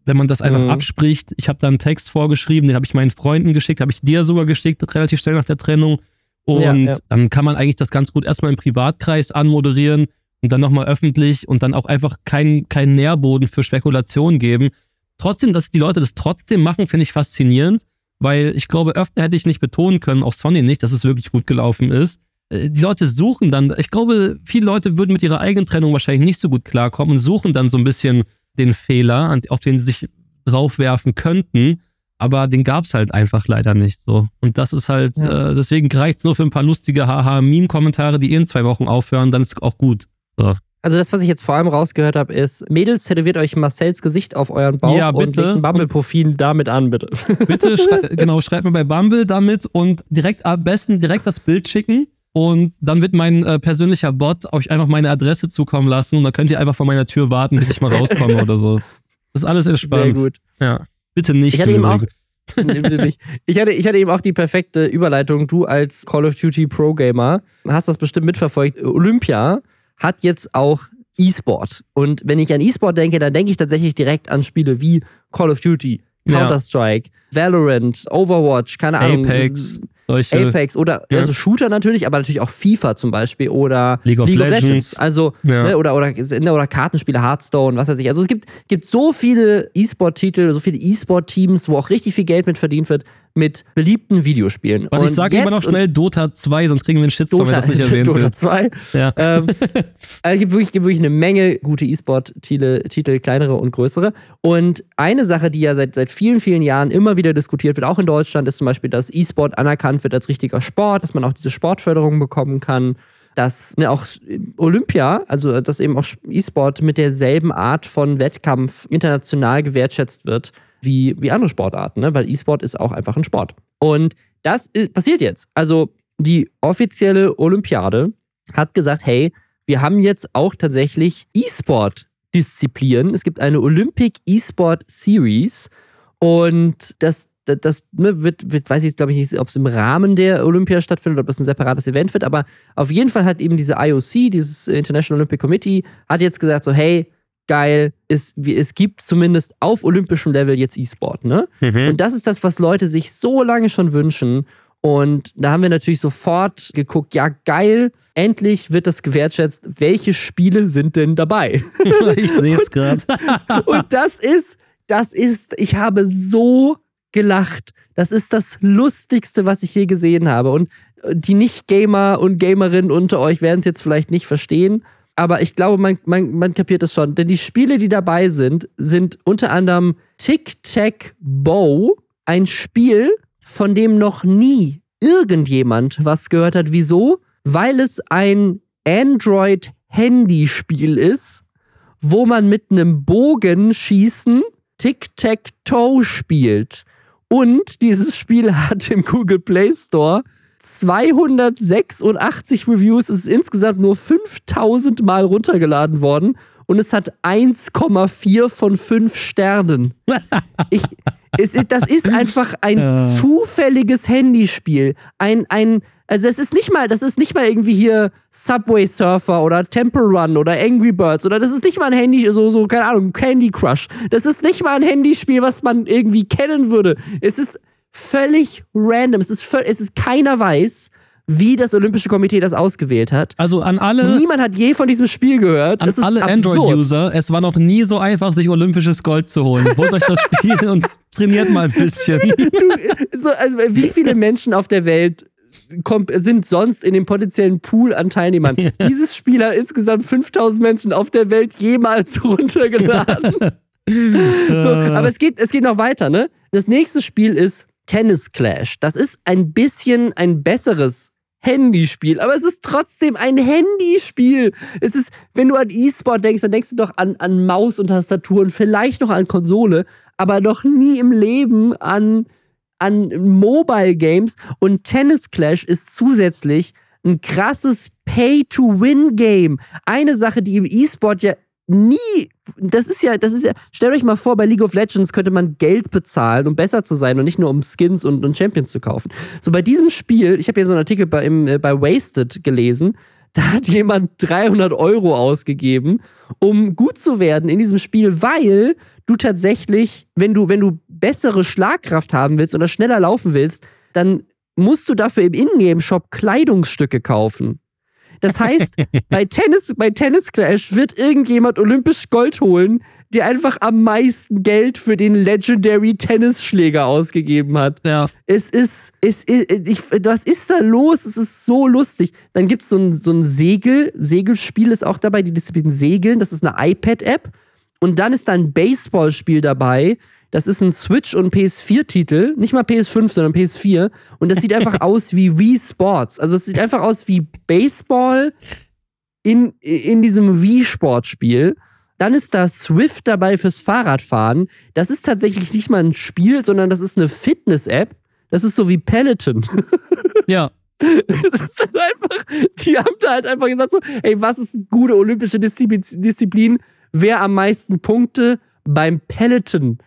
wenn man das einfach mhm. abspricht, ich habe da einen Text vorgeschrieben, den habe ich meinen Freunden geschickt, habe ich dir sogar geschickt, relativ schnell nach der Trennung. Und ja, ja. dann kann man eigentlich das ganz gut erstmal im Privatkreis anmoderieren und dann nochmal öffentlich und dann auch einfach keinen kein Nährboden für Spekulation geben. Trotzdem, dass die Leute das trotzdem machen, finde ich faszinierend, weil ich glaube, öfter hätte ich nicht betonen können, auch Sonny nicht, dass es wirklich gut gelaufen ist. Äh, die Leute suchen dann, ich glaube, viele Leute würden mit ihrer eigenen Trennung wahrscheinlich nicht so gut klarkommen und suchen dann so ein bisschen den Fehler, auf den sie sich draufwerfen könnten. Aber den gab es halt einfach leider nicht so. Und das ist halt, ja. äh, deswegen reicht es nur für ein paar lustige Haha-Meme-Kommentare, die in zwei Wochen aufhören, dann ist es auch gut. So. Also das, was ich jetzt vor allem rausgehört habe, ist, Mädels, tätowiert euch Marcells Gesicht auf euren Bauch ja, und legt ein Bumble-Profil damit an, bitte. Bitte, schrei genau, schreibt mir bei Bumble damit und direkt am besten direkt das Bild schicken und dann wird mein äh, persönlicher Bot euch einfach meine Adresse zukommen lassen und dann könnt ihr einfach vor meiner Tür warten, bis ich mal rauskomme oder so. Das ist alles entspannt. Sehr gut. Ja. Bitte nicht. Ich hatte eben auch, Ich hatte, ich hatte eben auch die perfekte Überleitung. Du als Call of Duty Pro Gamer hast das bestimmt mitverfolgt. Olympia hat jetzt auch E-Sport. Und wenn ich an E-Sport denke, dann denke ich tatsächlich direkt an Spiele wie Call of Duty, Counter-Strike, ja. Valorant, Overwatch, keine Ahnung. Apex. Solche, Apex oder ja. also Shooter natürlich, aber natürlich auch FIFA zum Beispiel oder League of, League Legends. of Legends. Also, ja. ne, oder, oder, oder Kartenspiele, Hearthstone, was weiß ich. Also es gibt, gibt so viele E-Sport-Titel, so viele E-Sport-Teams, wo auch richtig viel Geld mit verdient wird. Mit beliebten Videospielen. Warte, ich sage immer noch schnell Dota 2, sonst kriegen wir einen Shitstorm, Dota, wenn das nicht erwähnt Dota wird. 2. Ja. Ähm, also es gibt wirklich, gibt wirklich eine Menge gute E-Sport-Titel, Titel, kleinere und größere. Und eine Sache, die ja seit, seit vielen, vielen Jahren immer wieder diskutiert wird, auch in Deutschland, ist zum Beispiel, dass E-Sport anerkannt wird als richtiger Sport, dass man auch diese Sportförderung bekommen kann dass ne, auch Olympia, also dass eben auch E-Sport mit derselben Art von Wettkampf international gewertschätzt wird wie, wie andere Sportarten, ne? weil E-Sport ist auch einfach ein Sport. Und das ist, passiert jetzt. Also die offizielle Olympiade hat gesagt, hey, wir haben jetzt auch tatsächlich E-Sport-Disziplinen. Es gibt eine Olympic E-Sport Series und das, das, ne, wird, wird, weiß ich jetzt glaube ich nicht, ob es im Rahmen der Olympia stattfindet, ob das ein separates Event wird, aber auf jeden Fall hat eben diese IOC, dieses International Olympic Committee, hat jetzt gesagt so, hey, geil, es, es gibt zumindest auf olympischem Level jetzt E-Sport, ne? Mhm. Und das ist das, was Leute sich so lange schon wünschen. Und da haben wir natürlich sofort geguckt, ja, geil, endlich wird das gewertschätzt. Welche Spiele sind denn dabei? ich sehe es gerade. und das ist, das ist, ich habe so gelacht. Das ist das Lustigste, was ich je gesehen habe. Und die Nicht-Gamer und Gamerinnen unter euch werden es jetzt vielleicht nicht verstehen aber ich glaube, man, man, man kapiert es schon. Denn die Spiele, die dabei sind, sind unter anderem Tic-Tac-Bow, ein Spiel, von dem noch nie irgendjemand was gehört hat. Wieso? Weil es ein Android-Handyspiel ist, wo man mit einem Bogen schießen Tic-Tac-Toe spielt. Und dieses Spiel hat im Google Play Store 286 Reviews. Es ist insgesamt nur 5000 Mal runtergeladen worden und es hat 1,4 von 5 Sternen. Ich, es, das ist einfach ein ja. zufälliges Handyspiel. Ein, ein, also es ist nicht mal, das ist nicht mal irgendwie hier Subway Surfer oder Temple Run oder Angry Birds oder das ist nicht mal ein Handy, so, so, keine Ahnung, Candy Crush. Das ist nicht mal ein Handyspiel, was man irgendwie kennen würde. Es ist völlig random. Es ist, es ist keiner weiß, wie das Olympische Komitee das ausgewählt hat. Also an alle. Niemand hat je von diesem Spiel gehört. An alle Android-User, es war noch nie so einfach, sich olympisches Gold zu holen. Holt euch das Spiel und trainiert mal ein bisschen. Du, so, also, wie viele Menschen auf der Welt sind sonst in dem potenziellen Pool an Teilnehmern. Ja. Dieses Spiel hat insgesamt 5000 Menschen auf der Welt jemals runtergeladen. so, aber es geht, es geht noch weiter, ne? Das nächste Spiel ist Tennis Clash. Das ist ein bisschen ein besseres Handyspiel, aber es ist trotzdem ein Handyspiel. Es ist, wenn du an E-Sport denkst, dann denkst du doch an, an Maus und Tastatur und vielleicht noch an Konsole, aber noch nie im Leben an, an Mobile Games. Und Tennis Clash ist zusätzlich ein krasses Pay-to-Win-Game. Eine Sache, die im E-Sport ja nie, das ist ja, das ist ja, stellt euch mal vor, bei League of Legends könnte man Geld bezahlen, um besser zu sein und nicht nur um Skins und, und Champions zu kaufen. So bei diesem Spiel, ich habe hier so einen Artikel bei, im, äh, bei Wasted gelesen, da hat jemand 300 Euro ausgegeben, um gut zu werden in diesem Spiel, weil du tatsächlich, wenn du, wenn du bessere Schlagkraft haben willst oder schneller laufen willst, dann musst du dafür im Ingame-Shop Kleidungsstücke kaufen. Das heißt, bei Tennis, bei Tennis Clash wird irgendjemand olympisch Gold holen, der einfach am meisten Geld für den Legendary Tennisschläger ausgegeben hat. Ja. Es ist, es ist, ich, was ist da los? Es ist so lustig. Dann gibt es so ein, so ein Segel, Segelspiel ist auch dabei, die Disziplin Segeln, das ist eine iPad-App. Und dann ist da ein Baseballspiel dabei, das ist ein Switch- und PS4-Titel, nicht mal PS5, sondern PS4. Und das sieht einfach aus wie Wii Sports. Also es sieht einfach aus wie Baseball in, in diesem Wii-Sportspiel. Dann ist da Swift dabei fürs Fahrradfahren. Das ist tatsächlich nicht mal ein Spiel, sondern das ist eine Fitness-App. Das ist so wie Peloton. Ja. Es ist halt einfach, die haben da halt einfach gesagt so, ey, was ist eine gute olympische Disziplin? Wer am meisten Punkte beim Peloton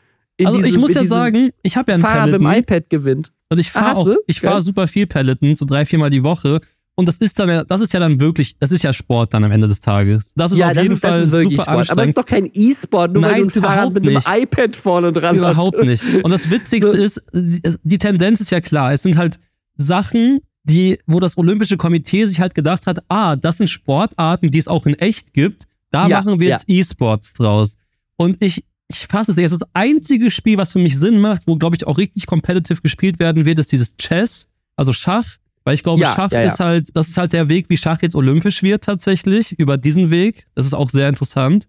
also diesem, ich muss ja sagen, ich habe ja ein Fahrer Peloton. mit dem iPad gewinnt. Und ich fahre auch, ich fahre super viel Peloton, so drei, viermal die Woche. Und das ist dann, das ist ja dann wirklich, das ist ja Sport dann am Ende des Tages. Das ist ja, auf das jeden ist, Fall super Sport. anstrengend. Aber es ist doch kein E-Sport, nur Nein, weil du ein Fahrrad mit einem iPad vorne dran überhaupt hast. Überhaupt nicht. Und das Witzigste so. ist, die Tendenz ist ja klar. Es sind halt Sachen, die, wo das Olympische Komitee sich halt gedacht hat, ah, das sind Sportarten, die es auch in echt gibt. Da ja, machen wir jetzt ja. E-Sports draus. Und ich, ich fasse es nicht. Das einzige Spiel, was für mich Sinn macht, wo, glaube ich, auch richtig competitive gespielt werden wird, ist dieses Chess, also Schach. Weil ich glaube, ja, Schach ja, ja. ist halt, das ist halt der Weg, wie Schach jetzt olympisch wird tatsächlich, über diesen Weg. Das ist auch sehr interessant.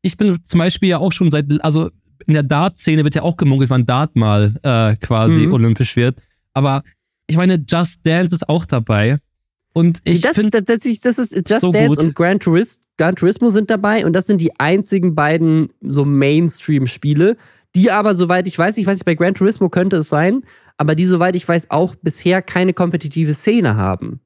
Ich bin zum Beispiel ja auch schon seit, also in der Dart-Szene wird ja auch gemunkelt, wann Dart mal äh, quasi mhm. olympisch wird. Aber ich meine, Just Dance ist auch dabei. Und ich finde das, das, das ist Just so Dance gut. und Gran Turismo Gran Turismo sind dabei und das sind die einzigen beiden so Mainstream-Spiele, die aber, soweit ich weiß, ich weiß nicht, bei Gran Turismo könnte es sein, aber die, soweit ich weiß, auch bisher keine kompetitive Szene haben.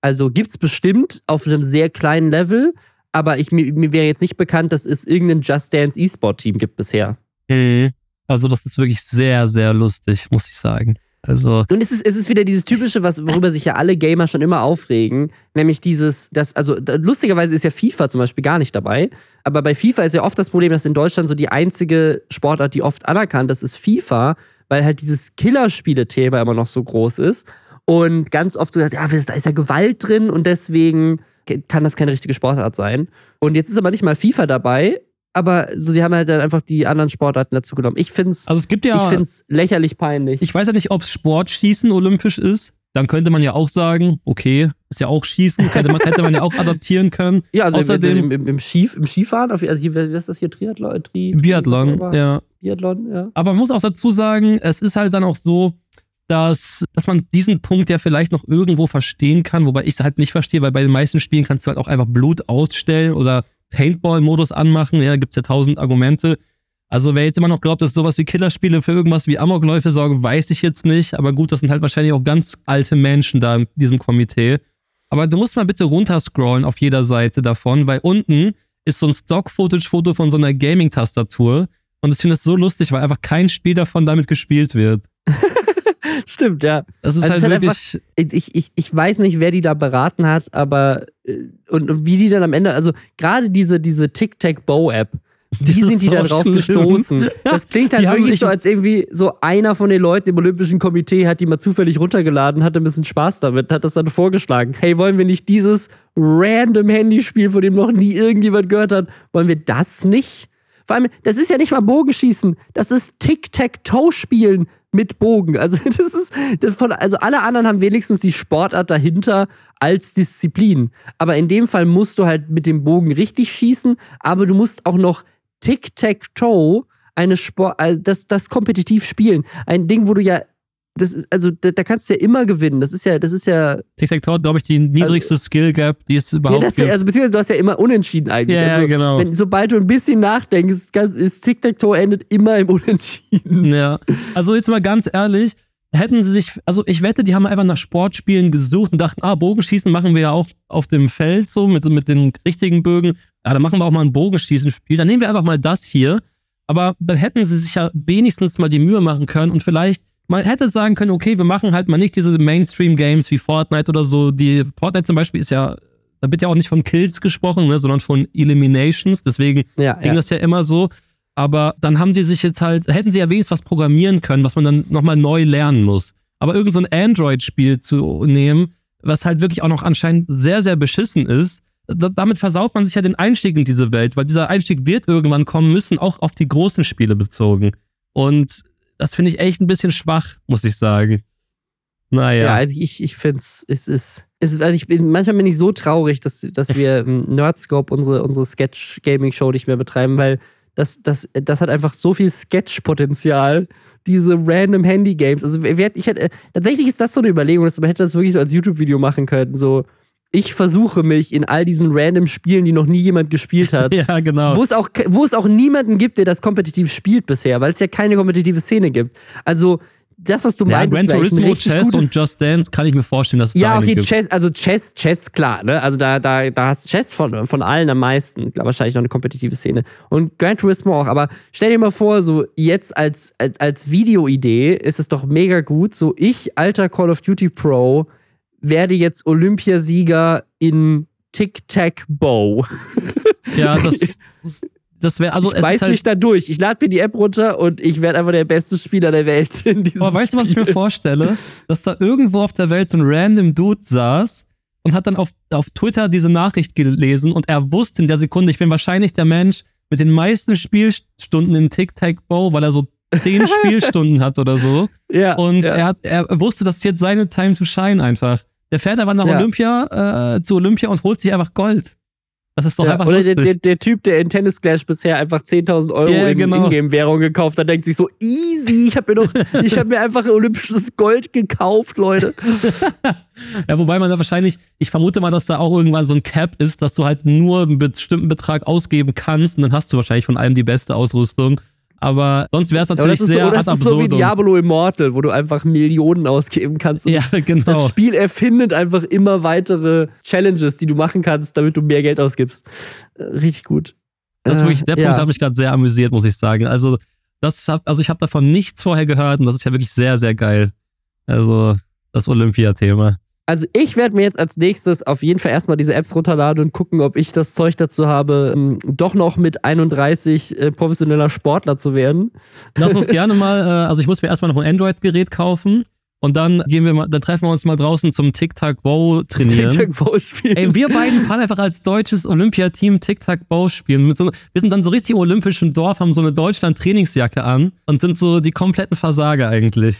Also gibt es bestimmt auf einem sehr kleinen Level, aber ich, mir, mir wäre jetzt nicht bekannt, dass es irgendein Just Dance E-Sport-Team gibt bisher. Mhm. Also, das ist wirklich sehr, sehr lustig, muss ich sagen. Also und es ist, es ist wieder dieses typische, was, worüber sich ja alle Gamer schon immer aufregen, nämlich dieses, das, also lustigerweise ist ja FIFA zum Beispiel gar nicht dabei, aber bei FIFA ist ja oft das Problem, dass in Deutschland so die einzige Sportart, die oft anerkannt ist, ist FIFA, weil halt dieses Killerspiele-Thema immer noch so groß ist und ganz oft so, ja, da ist ja Gewalt drin und deswegen kann das keine richtige Sportart sein. Und jetzt ist aber nicht mal FIFA dabei, aber so, sie haben halt dann einfach die anderen Sportarten dazu genommen. Ich finde es also es gibt ja, ich find's lächerlich peinlich. Ich weiß ja nicht, ob Sportschießen olympisch ist. Dann könnte man ja auch sagen, okay, ist ja auch Schießen, könnte man, hätte man ja auch adaptieren können. Ja, also Außerdem, im, im, Skif im Skifahren, also hier, wie ist das hier, Triathlon? Tri, Biathlon, ja. Biathlon, ja. Aber man muss auch dazu sagen, es ist halt dann auch so, dass, dass man diesen Punkt ja vielleicht noch irgendwo verstehen kann, wobei ich es halt nicht verstehe, weil bei den meisten Spielen kannst du halt auch einfach Blut ausstellen oder Paintball-Modus anmachen. Ja, gibt es ja tausend Argumente. Also wer jetzt immer noch glaubt, dass sowas wie Killerspiele für irgendwas wie Amokläufe sorgen, weiß ich jetzt nicht. Aber gut, das sind halt wahrscheinlich auch ganz alte Menschen da in diesem Komitee. Aber du musst mal bitte runterscrollen auf jeder Seite davon, weil unten ist so ein Stock-Footage-Foto von so einer Gaming-Tastatur. Und ich finde es so lustig, weil einfach kein Spiel davon damit gespielt wird. Stimmt, ja. Das ist also halt, halt wirklich. Einfach, ich, ich, ich weiß nicht, wer die da beraten hat, aber äh, und, und wie die dann am Ende, also gerade diese, diese Tic-Tac-Bow-App, wie sind die so da drauf schlimm. gestoßen? Das klingt halt wirklich so, als irgendwie so einer von den Leuten im Olympischen Komitee hat die mal zufällig runtergeladen, hatte ein bisschen Spaß damit, hat das dann vorgeschlagen. Hey, wollen wir nicht dieses random Handyspiel, von dem noch nie irgendjemand gehört hat, wollen wir das nicht? Vor allem, das ist ja nicht mal Bogenschießen, das ist Tic-Tac-Toe-Spielen mit Bogen. Also, das ist, das von, also alle anderen haben wenigstens die Sportart dahinter als Disziplin. Aber in dem Fall musst du halt mit dem Bogen richtig schießen, aber du musst auch noch Tic-Tac-Toe eine Sport, also das, das kompetitiv spielen. Ein Ding, wo du ja das ist, also da, da, kannst du ja immer gewinnen. Das ist ja, das ist ja. Tic-Tac-Toe, glaube ich, die niedrigste also, Skill Gap, die es überhaupt ja, gibt. Also beziehungsweise du hast ja immer unentschieden eigentlich. Ja, also, genau. Wenn, sobald du ein bisschen nachdenkst, ist, ist Tic-Tac-Toe endet immer im Unentschieden. Ja. Also jetzt mal ganz ehrlich, hätten sie sich, also ich wette, die haben einfach nach Sportspielen gesucht und dachten, ah, Bogenschießen machen wir ja auch auf dem Feld so mit, mit den richtigen Bögen. Ja, dann machen wir auch mal ein Bogenschießen-Spiel. Dann nehmen wir einfach mal das hier. Aber dann hätten sie sich ja wenigstens mal die Mühe machen können und vielleicht man hätte sagen können, okay, wir machen halt mal nicht diese Mainstream-Games wie Fortnite oder so. Die Fortnite zum Beispiel ist ja, da wird ja auch nicht von Kills gesprochen, ne, sondern von Eliminations. Deswegen ja, ging ja. das ja immer so. Aber dann haben die sich jetzt halt, hätten sie ja wenigstens was programmieren können, was man dann nochmal neu lernen muss. Aber irgend so ein Android-Spiel zu nehmen, was halt wirklich auch noch anscheinend sehr, sehr beschissen ist, damit versaut man sich ja den Einstieg in diese Welt, weil dieser Einstieg wird irgendwann kommen müssen, auch auf die großen Spiele bezogen. Und das finde ich echt ein bisschen schwach, muss ich sagen. Naja. Ja, also ich, ich finde es, es ist, also ich bin, manchmal bin ich so traurig, dass, dass wir Nerdscope unsere, unsere Sketch-Gaming-Show nicht mehr betreiben, weil das, das, das hat einfach so viel Sketch-Potenzial, diese random Handy-Games. Also ich hätte, tatsächlich ist das so eine Überlegung, dass man hätte das wirklich so als YouTube-Video machen können, so ich versuche mich in all diesen random Spielen, die noch nie jemand gespielt hat. ja, genau. Wo es, auch, wo es auch niemanden gibt, der das kompetitiv spielt bisher, weil es ja keine kompetitive Szene gibt. Also, das, was du ja, meinst, Gran Turismo, Chess und Just Dance kann ich mir vorstellen, dass es Ja, okay, gibt. Chess, also Chess, Chess, klar, ne? Also da, da, da hast Chess von, von allen am meisten, wahrscheinlich noch eine kompetitive Szene. Und Gran Turismo auch, aber stell dir mal vor, so jetzt als, als, als Videoidee ist es doch mega gut, so ich, alter Call of Duty Pro, werde jetzt Olympiasieger in Tic-Tac-Bow. Ja, das, das wäre also. Ich weiß halt mich da durch. Ich lade mir die App runter und ich werde einfach der beste Spieler der Welt in diesem Aber weißt du, was ich mir vorstelle? Dass da irgendwo auf der Welt so ein random Dude saß und hat dann auf, auf Twitter diese Nachricht gelesen und er wusste in der Sekunde, ich bin wahrscheinlich der Mensch, mit den meisten Spielstunden in Tic-Tac-Bow, weil er so zehn Spielstunden hat oder so. Ja. Und ja. Er, hat, er wusste, das ist jetzt seine Time to shine einfach. Der fährt aber nach Ja. Olympia, äh, zu Olympia und holt sich einfach Gold. Das ist doch ja. einfach Oder der, lustig. der, der Typ, der in Tennis Clash bisher einfach 10.000 Euro Ja, in genau. Ingame-Währung gekauft hat, denkt sich so, easy, ich habe mir, doch- ich hab mir einfach olympisches Gold gekauft, Leute. Ja, wobei man da wahrscheinlich, ich vermute mal, dass da auch irgendwann so ein Cap ist, dass du halt nur einen bestimmten Betrag ausgeben kannst und dann hast du wahrscheinlich von allem die beste Ausrüstung. Aber sonst wäre es Ja, natürlich ist, sehr so, das ist so wie. Diablo Immortal, wo du einfach Millionen ausgeben kannst. Und ja, das, genau. das Spiel erfindet einfach immer weitere Challenges, die du machen kannst, damit du mehr Geld ausgibst. Äh, Richtig gut. Das Äh, wirklich, der ja. Punkt hat mich gerade sehr amüsiert, muss ich sagen. Also, das hab, also ich habe davon nichts vorher gehört und das ist ja wirklich sehr, sehr geil. Also, das Olympia-Thema. Also ich werde mir jetzt als nächstes auf jeden Fall erstmal diese Apps runterladen und gucken, ob ich das Zeug dazu habe, ähm, doch noch mit 31 äh, professioneller Sportler zu werden. Lass uns gerne mal, äh, also ich muss mir erstmal noch ein Android-Gerät kaufen und dann gehen wir mal, dann treffen wir uns mal draußen zum Tic-Tac-Bow trainieren. TikTok spielen. Ey, wir beiden fahren einfach als deutsches Olympiateam Tic-Tac-Bow spielen. Mit so, wir sind dann so richtig im olympischen Dorf, haben so eine Deutschland-Trainingsjacke an und sind so die kompletten Versager eigentlich.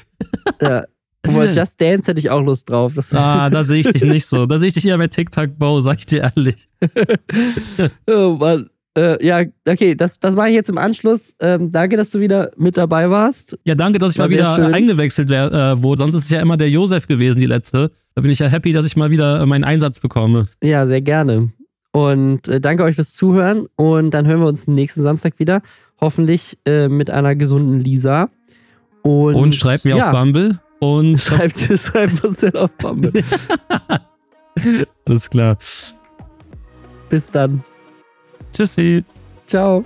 ja. Obwohl, Just Dance hätte ich auch Lust drauf. Das, Ah, da sehe ich dich nicht so. Da sehe ich dich eher bei Tic-Tac-Bow, sag ich dir ehrlich. oh Mann. Äh, ja, okay, das, das mache ich jetzt im Anschluss. Ähm, danke, dass du wieder mit dabei warst. Ja, danke, dass ich War mal wieder schön. eingewechselt wär, äh, wurde. Sonst ist es ja immer der Josef gewesen, die letzte. Da bin ich ja happy, dass ich mal wieder äh, meinen Einsatz bekomme. Ja, sehr gerne. Und äh, danke euch fürs Zuhören. Und dann hören wir uns nächsten Samstag wieder. Hoffentlich äh, mit einer gesunden Lisa. Und, Und schreibt mir ja, auf Bumble. Und Schreibt, schreibt was denn auf Bumble. alles klar. Bis dann. Tschüssi. Ciao.